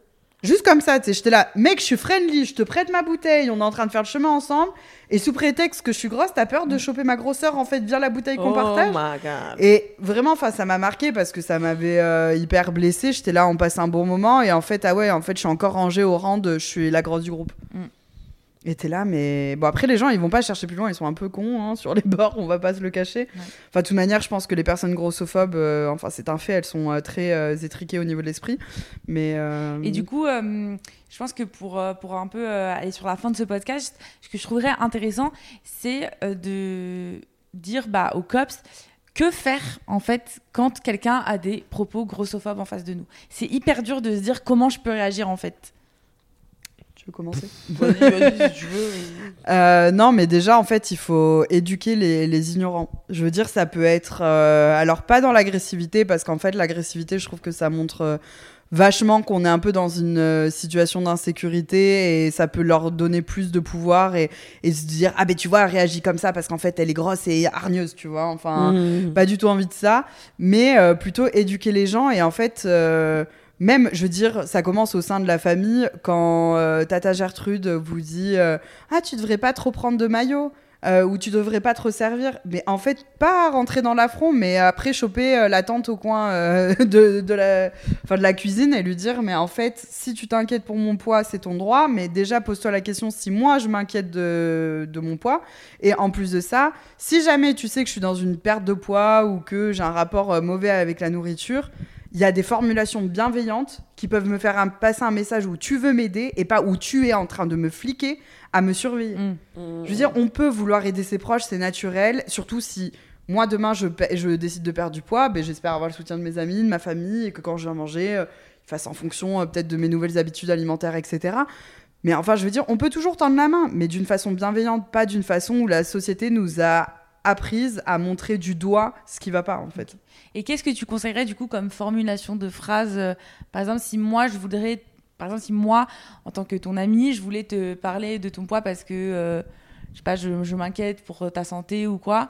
Juste comme ça, tu sais, j'étais là, mec, je suis friendly, je te prête ma bouteille, on est en train de faire le chemin ensemble, et sous prétexte que je suis grosse, t'as peur de choper ma grosseur en fait via la bouteille qu'on oh partage. my god. Et vraiment, enfin, ça m'a marqué parce que ça m'avait euh, hyper blessé. J'étais là, on passe un bon moment, et en fait, ah ouais, en fait, je suis encore rangée au rang de je suis la grosse du groupe. Mm. Et t'es là, mais bon, après, les gens, ils vont pas chercher plus loin, ils sont un peu cons hein, sur les bords, on va pas se le cacher. Enfin, de toute manière, je pense que les personnes grossophobes, euh, enfin, c'est un fait, elles sont euh, très euh, étriquées au niveau de l'esprit. Mais. Et du coup, je pense que pour, pour un peu aller sur la fin de ce podcast, ce que je trouverais intéressant, c'est de dire bah, aux cops que faire en fait quand quelqu'un a des propos grossophobes en face de nous? C'est hyper dur de se dire comment je peux réagir en fait. Veux commencer? Vas-y, vas-y, si tu veux. Euh, non, mais déjà, en fait, il faut éduquer les, les ignorants. Je veux dire, ça peut être. euh, alors, pas dans l'agressivité, parce qu'en fait, l'agressivité, je trouve que ça montre euh, vachement qu'on est un peu dans une situation d'insécurité et ça peut leur donner plus de pouvoir et, et se dire Ah, ben tu vois, elle réagit comme ça parce qu'en fait, elle est grosse et hargneuse, tu vois. Enfin, Mmh. pas du tout envie de ça, mais euh, plutôt éduquer les gens et en fait. euh, même, je veux dire, ça commence au sein de la famille quand euh, Tata Gertrude vous dit euh, Ah, tu devrais pas trop prendre de maillot euh, ou tu devrais pas trop servir. Mais en fait, pas rentrer dans l'affront, mais après choper la tante au coin de, la, de la cuisine et lui dire Mais en fait, si tu t'inquiètes pour mon poids, c'est ton droit, mais déjà pose-toi la question si moi je m'inquiète de, mon poids. Et en plus de ça, si jamais tu sais que je suis dans une perte de poids ou que j'ai un rapport mauvais avec la nourriture, il y a des formulations bienveillantes qui peuvent me faire un- passer un message où tu veux m'aider et pas où tu es en train de me fliquer à me surveiller. Mm. Je veux dire, on peut vouloir aider ses proches, c'est naturel, surtout si moi demain je décide de perdre du poids, ben, j'espère avoir le soutien de mes amis, de ma famille et que quand je viens manger, euh, ils fassent en fonction euh, peut-être de mes nouvelles habitudes alimentaires, etc. Mais enfin, je veux dire, on peut toujours tendre la main, mais d'une façon bienveillante, pas d'une façon où la société nous a apprise à montrer du doigt ce qui va pas en fait. Et qu'est-ce que tu conseillerais du coup comme formulation de phrase euh, Par exemple, si moi je voudrais, par exemple, si moi, en tant que ton ami, je voulais te parler de ton poids parce que, euh, je sais pas, je, je m'inquiète pour ta santé ou quoi.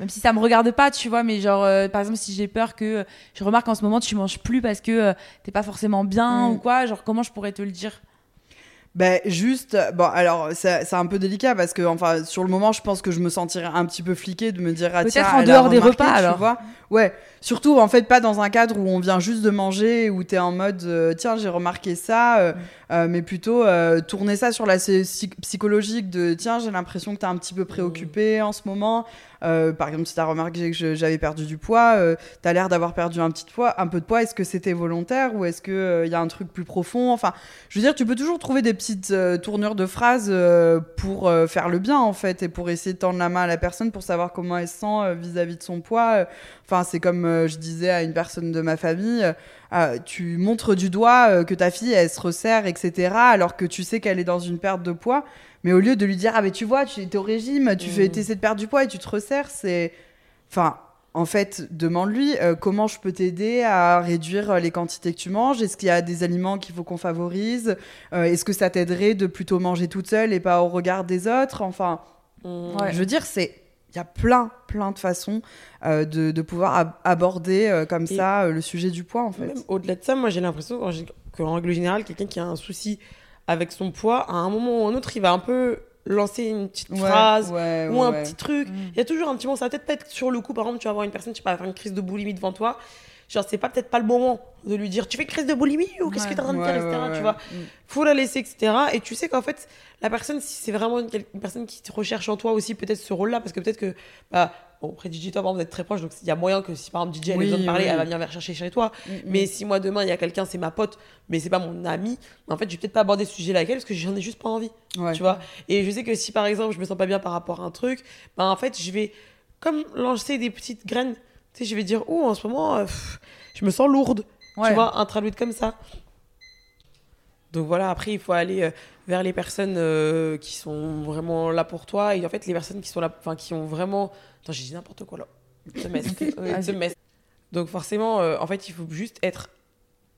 Même si ça me regarde pas, tu vois, mais genre, euh, par exemple, si j'ai peur que je remarque en ce moment tu manges plus parce que euh, t'es pas forcément bien Mm. ou quoi, genre, comment je pourrais te le dire? Ben juste, bon alors c'est c'est un peu délicat parce que enfin sur le moment je pense que je me sentirais un petit peu fliquée de me dire ah Peut-être tiens en dehors des repas, tu alors. vois. Ouais surtout en fait pas dans un cadre où on vient juste de manger où t'es en mode euh, tiens j'ai remarqué ça euh, euh, mais plutôt euh, tourner ça sur la psy- psychologique de tiens j'ai l'impression que t'es un petit peu préoccupé en ce moment Euh, par exemple si t'as remarqué que j'avais perdu du poids euh, t'as l'air d'avoir perdu un petit poids un peu de poids est-ce que c'était volontaire ou est-ce que il y a un truc plus profond? Enfin je veux dire tu peux toujours trouver des petites euh, tournures de phrases euh, pour euh, faire le bien en fait et pour essayer de tendre la main à la personne pour savoir comment elle se sent euh, vis-à-vis de son poids. Euh, Enfin, c'est comme euh, je disais à une personne de ma famille, euh, ah, tu montres du doigt euh, que ta fille elle se resserre, etc. Alors que tu sais qu'elle est dans une perte de poids, mais au lieu de lui dire ah mais tu vois, tu es au régime, tu fais essaies de perdre du poids et tu te resserres, c'est, enfin. En fait, demande-lui euh, comment je peux t'aider à réduire euh, les quantités que tu manges? Est-ce qu'il y a des aliments qu'il faut qu'on favorise? Euh, Est-ce que ça t'aiderait de plutôt manger toute seule et pas au regard des autres? Enfin, Ouais. je veux dire, c'est il y a plein, plein de façons euh, de, de pouvoir ab- aborder euh, comme Et- ça euh, le sujet du poids, en fait. Au-delà de ça, moi j'ai l'impression qu'en règle générale, quelqu'un qui a un souci avec son poids, à un moment ou un autre, il va un peu lancer une petite Ouais, phrase ouais, ou ouais, un petit truc. Mm. Il y a toujours un petit moment, ça va peut-être pas être sur le coup. Par exemple, tu vas voir une personne, tu pas, faire une crise de boulimie devant toi. Genre, c'est pas peut-être pas le moment de lui dire tu fais une crise de boulimie ou qu'est-ce que t'es en train de faire, etc. Tu vois, Mm. faut la laisser, etc. Et tu sais qu'en fait, la personne, si c'est vraiment une personne qui te recherche en toi aussi, peut-être ce rôle-là, parce que peut-être que, bah, bon, après DJ, toi, par exemple, vous êtes très proche, donc il y a moyen que si par exemple DJ elle a besoin de parler, oui. elle va venir vers chercher chez toi. Mm, mm. Mais si moi demain il y a quelqu'un, c'est ma pote, mais c'est pas mon ami, en fait, je vais peut-être pas aborder ce sujet-là avec elle parce que j'en ai juste pas envie. Ouais. Tu vois Et je sais que si par exemple je me sens pas bien par rapport à un truc, bah en fait, je vais comme lancer des petites graines. Tu sais, je vais dire, oh, en ce moment, euh, pff, je me sens lourde. Ouais. Tu vois, un traduit comme ça. Donc voilà, après, il faut aller euh, vers les personnes euh, qui sont vraiment là pour toi. Et en fait, les personnes qui sont là, enfin, qui ont vraiment. Attends, j'ai dit n'importe quoi là. Semestre. Semestre. Donc forcément, euh, en fait, il faut juste être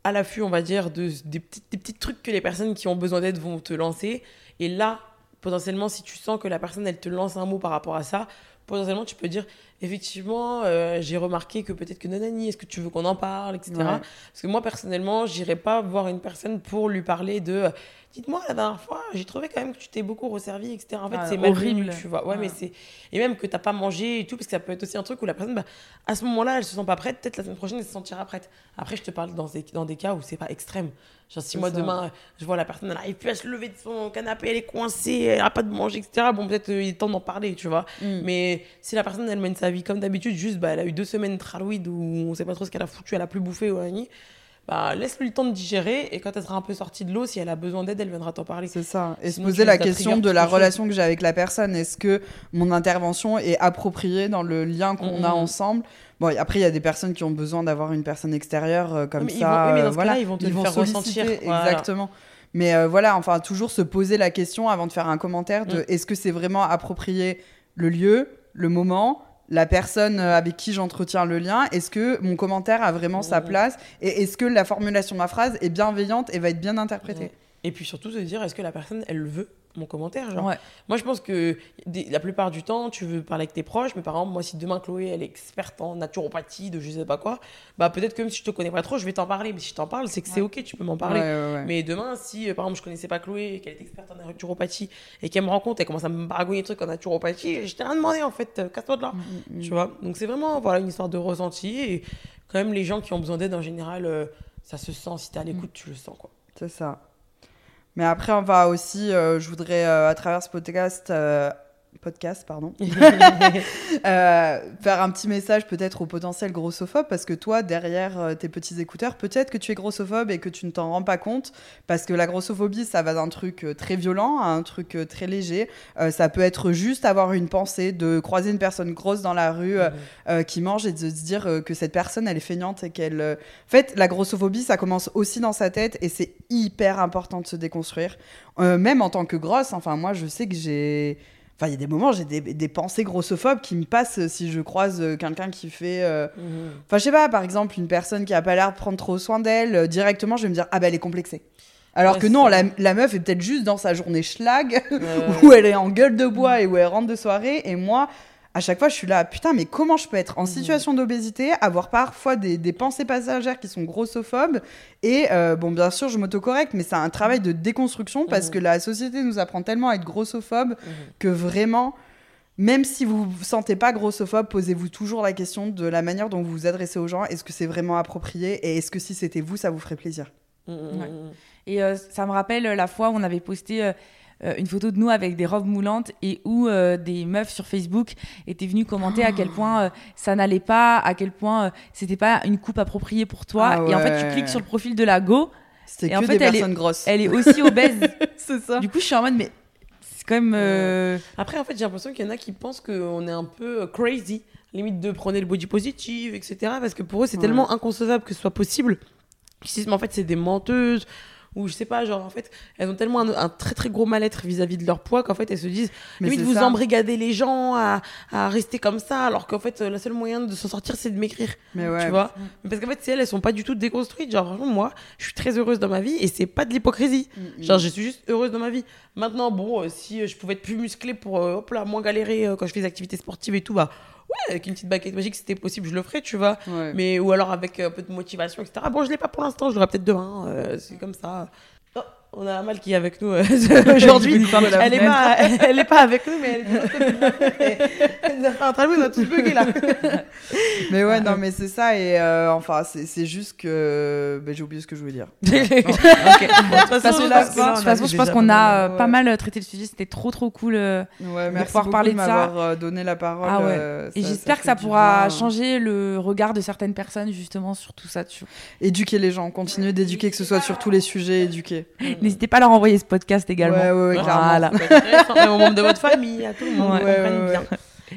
à l'affût, on va dire, de, des, petits, des petits trucs que les personnes qui ont besoin d'aide vont te lancer. Et là, potentiellement, si tu sens que la personne, elle te lance un mot par rapport à ça, potentiellement, tu peux dire, effectivement, euh, j'ai remarqué que peut-être que nanani, est-ce que tu veux qu'on en parle, etc. Ouais. Parce que moi, personnellement, j'irai pas voir une personne pour lui parler de, euh, dites-moi, la dernière fois, j'ai trouvé quand même que tu t'es beaucoup resservi, etc. En fait, Ah, c'est horrible. tu vois. Ouais, mais c'est... Et même que t'as pas mangé et tout, parce que ça peut être aussi un truc où la personne, bah, à ce moment-là, elle se sent pas prête, peut-être la semaine prochaine, elle se sentira prête. Après, je te parle dans des, dans des cas où c'est pas extrême. Genre, si moi, ça. demain, je vois la personne, elle arrive plus à se lever de son canapé, elle est coincée, elle a pas de manger, etc. Bon, peut-être euh, il est temps d'en parler, tu vois. Mm. Mais si la personne, elle mène sa vie comme d'habitude, juste, bah, elle a eu deux semaines de tralouide où on sait pas trop ce qu'elle a foutu, elle a plus bouffé ou rien, bah, laisse-lui le temps de digérer et quand elle sera un peu sortie de l'eau, si elle a besoin d'aide, elle viendra t'en parler. C'est ça. Et Sinon, se poser la question de la relation que j'ai avec la personne. Est-ce que mon intervention est appropriée dans le lien qu'on a mm. ensemble? Bon, après, il y a des personnes qui ont besoin d'avoir une personne extérieure euh, comme mais ils ça. vont- oui, mais dans euh, ce voilà. ils vont te le faire ressentir. Voilà. Exactement. Mais euh, voilà, enfin, toujours se poser la question avant de faire un commentaire de Mm. est-ce que c'est vraiment approprié le lieu, le moment la personne euh, avec qui j'entretiens le lien, est-ce que mon commentaire a vraiment sa place et est-ce que la formulation de ma phrase est bienveillante et va être bien interprétée? Et puis surtout se dire, est-ce que la personne, elle veut? Mon commentaire genre. Ouais. Moi, je pense que la plupart du temps, tu veux parler avec tes proches, mais par exemple, moi, si demain Chloé, elle est experte en naturopathie, de je sais pas quoi, bah peut-être que même si je te connais pas trop, je vais t'en parler. Mais si je t'en parle, c'est que c'est ok, tu peux m'en parler. Ouais. Mais demain, si euh, par exemple je connaissais pas Chloé qu'elle est experte en naturopathie et qu'elle me rencontre, elle commence à me baragouiller des trucs en naturopathie, je t'ai rien demandé en fait, euh, casse-toi de là. Mm, mm, Tu vois? Donc c'est vraiment voilà, une histoire de ressenti et quand même les gens qui ont besoin d'aide en général, euh, ça se sent. Si t'es à l'écoute, tu le sens quoi. C'est ça. Mais après, on va aussi, euh, je voudrais, euh, à travers ce podcast, euh, podcast, pardon, euh, faire un petit message peut-être aux potentiels grossophobes, parce que toi, derrière euh, tes petits écouteurs, peut-être que tu es grossophobe et que tu ne t'en rends pas compte, parce que la grossophobie, ça va d'un truc euh, très violent à un truc très léger. Euh, ça peut être juste avoir une pensée de croiser une personne grosse dans la rue euh, qui mange et de se dire que cette personne, elle est feignante et qu'elle... En fait, la grossophobie, ça commence aussi dans sa tête et c'est hyper important de se déconstruire. Même en tant que grosse, enfin, moi, je sais que j'ai... Enfin, il y a des moments, j'ai des, des pensées grossophobes qui me passent si je croise euh, quelqu'un qui fait... euh, Mhm. Enfin, je sais pas, par exemple, une personne qui a pas l'air de prendre trop soin d'elle, euh, directement, je vais me dire, ah bah, elle est complexée. Alors Ouais, que non, la, meuf est peut-être juste dans sa journée schlag, où elle est en gueule de bois et où elle rentre de soirée. Et moi, à chaque fois, je suis là, putain, mais comment je peux être en situation d'obésité, avoir parfois des, des pensées passagères qui sont grossophobes Et euh, bon, bien sûr, je m'autocorrecte, mais c'est un travail de déconstruction parce Mhm. que la société nous apprend tellement à être grossophobe Mhm. que vraiment. Même si vous vous sentez pas grossophobe, posez-vous toujours la question de la manière dont vous vous adressez aux gens. Est-ce que c'est vraiment approprié Et est-ce que si c'était vous, ça vous ferait plaisir? Ouais. Et euh, ça me rappelle euh, la fois où on avait posté euh, euh, une photo de nous avec des robes moulantes et où euh, des meufs sur Facebook étaient venues commenter à quel point euh, ça n'allait pas, à quel point euh, c'était pas une coupe appropriée pour toi. Ah Et en fait, tu cliques sur le profil de la Go. Et que en fait, des elle est- personnes grosses. Elle est aussi obèse. C'est ça. du coup, je suis en mode, mais c'est quand même. euh, Après, en fait, j'ai l'impression qu'il y en a qui pensent qu'on est un peu crazy, limite de prôner le body positive, etc. Parce que pour eux, c'est Ouais. tellement inconcevable que ce soit possible. Ils se disent, mais en fait, c'est des menteuses. Ou je sais pas, genre, en fait, elles ont tellement un, un très très gros mal-être vis-à-vis de leur poids qu'en fait, elles se disent, Mais limite, vous embrigadez les gens à, à rester comme ça, alors qu'en fait, euh, le seul moyen de s'en sortir, c'est de maigrir. Mais ouais. Tu vois Parce qu'en fait, c'est elles, elles sont pas du tout déconstruites. Genre, moi, je suis très heureuse dans ma vie et c'est pas de l'hypocrisie. Mm, Genre, je suis juste heureuse dans ma vie. Maintenant, bon, euh, si euh, je pouvais être plus musclée pour, euh, hop là, moins galérer euh, quand je fais des activités sportives et tout, bah, ouais, avec une petite baguette magique, c'était possible, je le ferais, tu vois. Ouais. Mais, ou alors avec un peu de motivation, etc. Bon, je l'ai pas pour l'instant, je l'aurai peut-être demain. euh, c'est comme ça. Oh, on a Amal qui est avec nous euh, aujourd'hui. Elle a Elle est, fait- pas, elle est pas avec nous, mais elle est de l'autre côté de nous on a tous bugué là. Mais ouais, non, mais c'est ça. Et euh, enfin, c'est juste que. ben, J'ai oublié ce que je voulais dire. Bon, de toute façon, je pense là, de façon, je qu'on a euh, ouais. pas mal traité le sujet. C'était trop trop cool. euh, Ouais, merci pouvoir beaucoup parler de de ça. m'avoir euh, donné la parole. Ah ouais. euh, Et ça- j'espère que ça pourra changer le regard de certaines personnes justement sur tout ça. Éduquer les gens, continuer d'éduquer, que ce soit sur tous les sujets, éduquer. N'hésitez pas à leur envoyer ce podcast également. Ouais, ouais, ouais, clairement. Voilà. Même aux membres de votre famille, à tout le monde, Ouais. ouais, bien.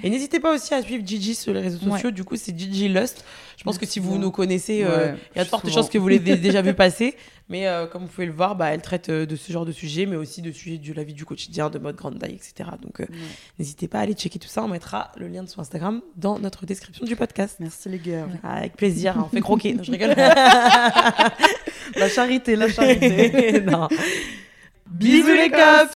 Et n'hésitez pas aussi à suivre Gigi sur les réseaux sociaux. Du coup, c'est Gigi Lust. Je pense que si vous nous connaissez, euh, il y a de fortes chances que vous l'ayez déjà vu passer. Mais euh, comme vous pouvez le voir, bah, elle traite euh, de ce genre de sujet, mais aussi de sujets de la vie du quotidien, de mode grande taille, etc. Donc, euh, n'hésitez pas à aller checker tout ça. On mettra le lien de son Instagram dans notre description du podcast. Merci les gars. Avec plaisir, on fait croquer. Non, je rigole. La charité, la charité. non. Bisous les cops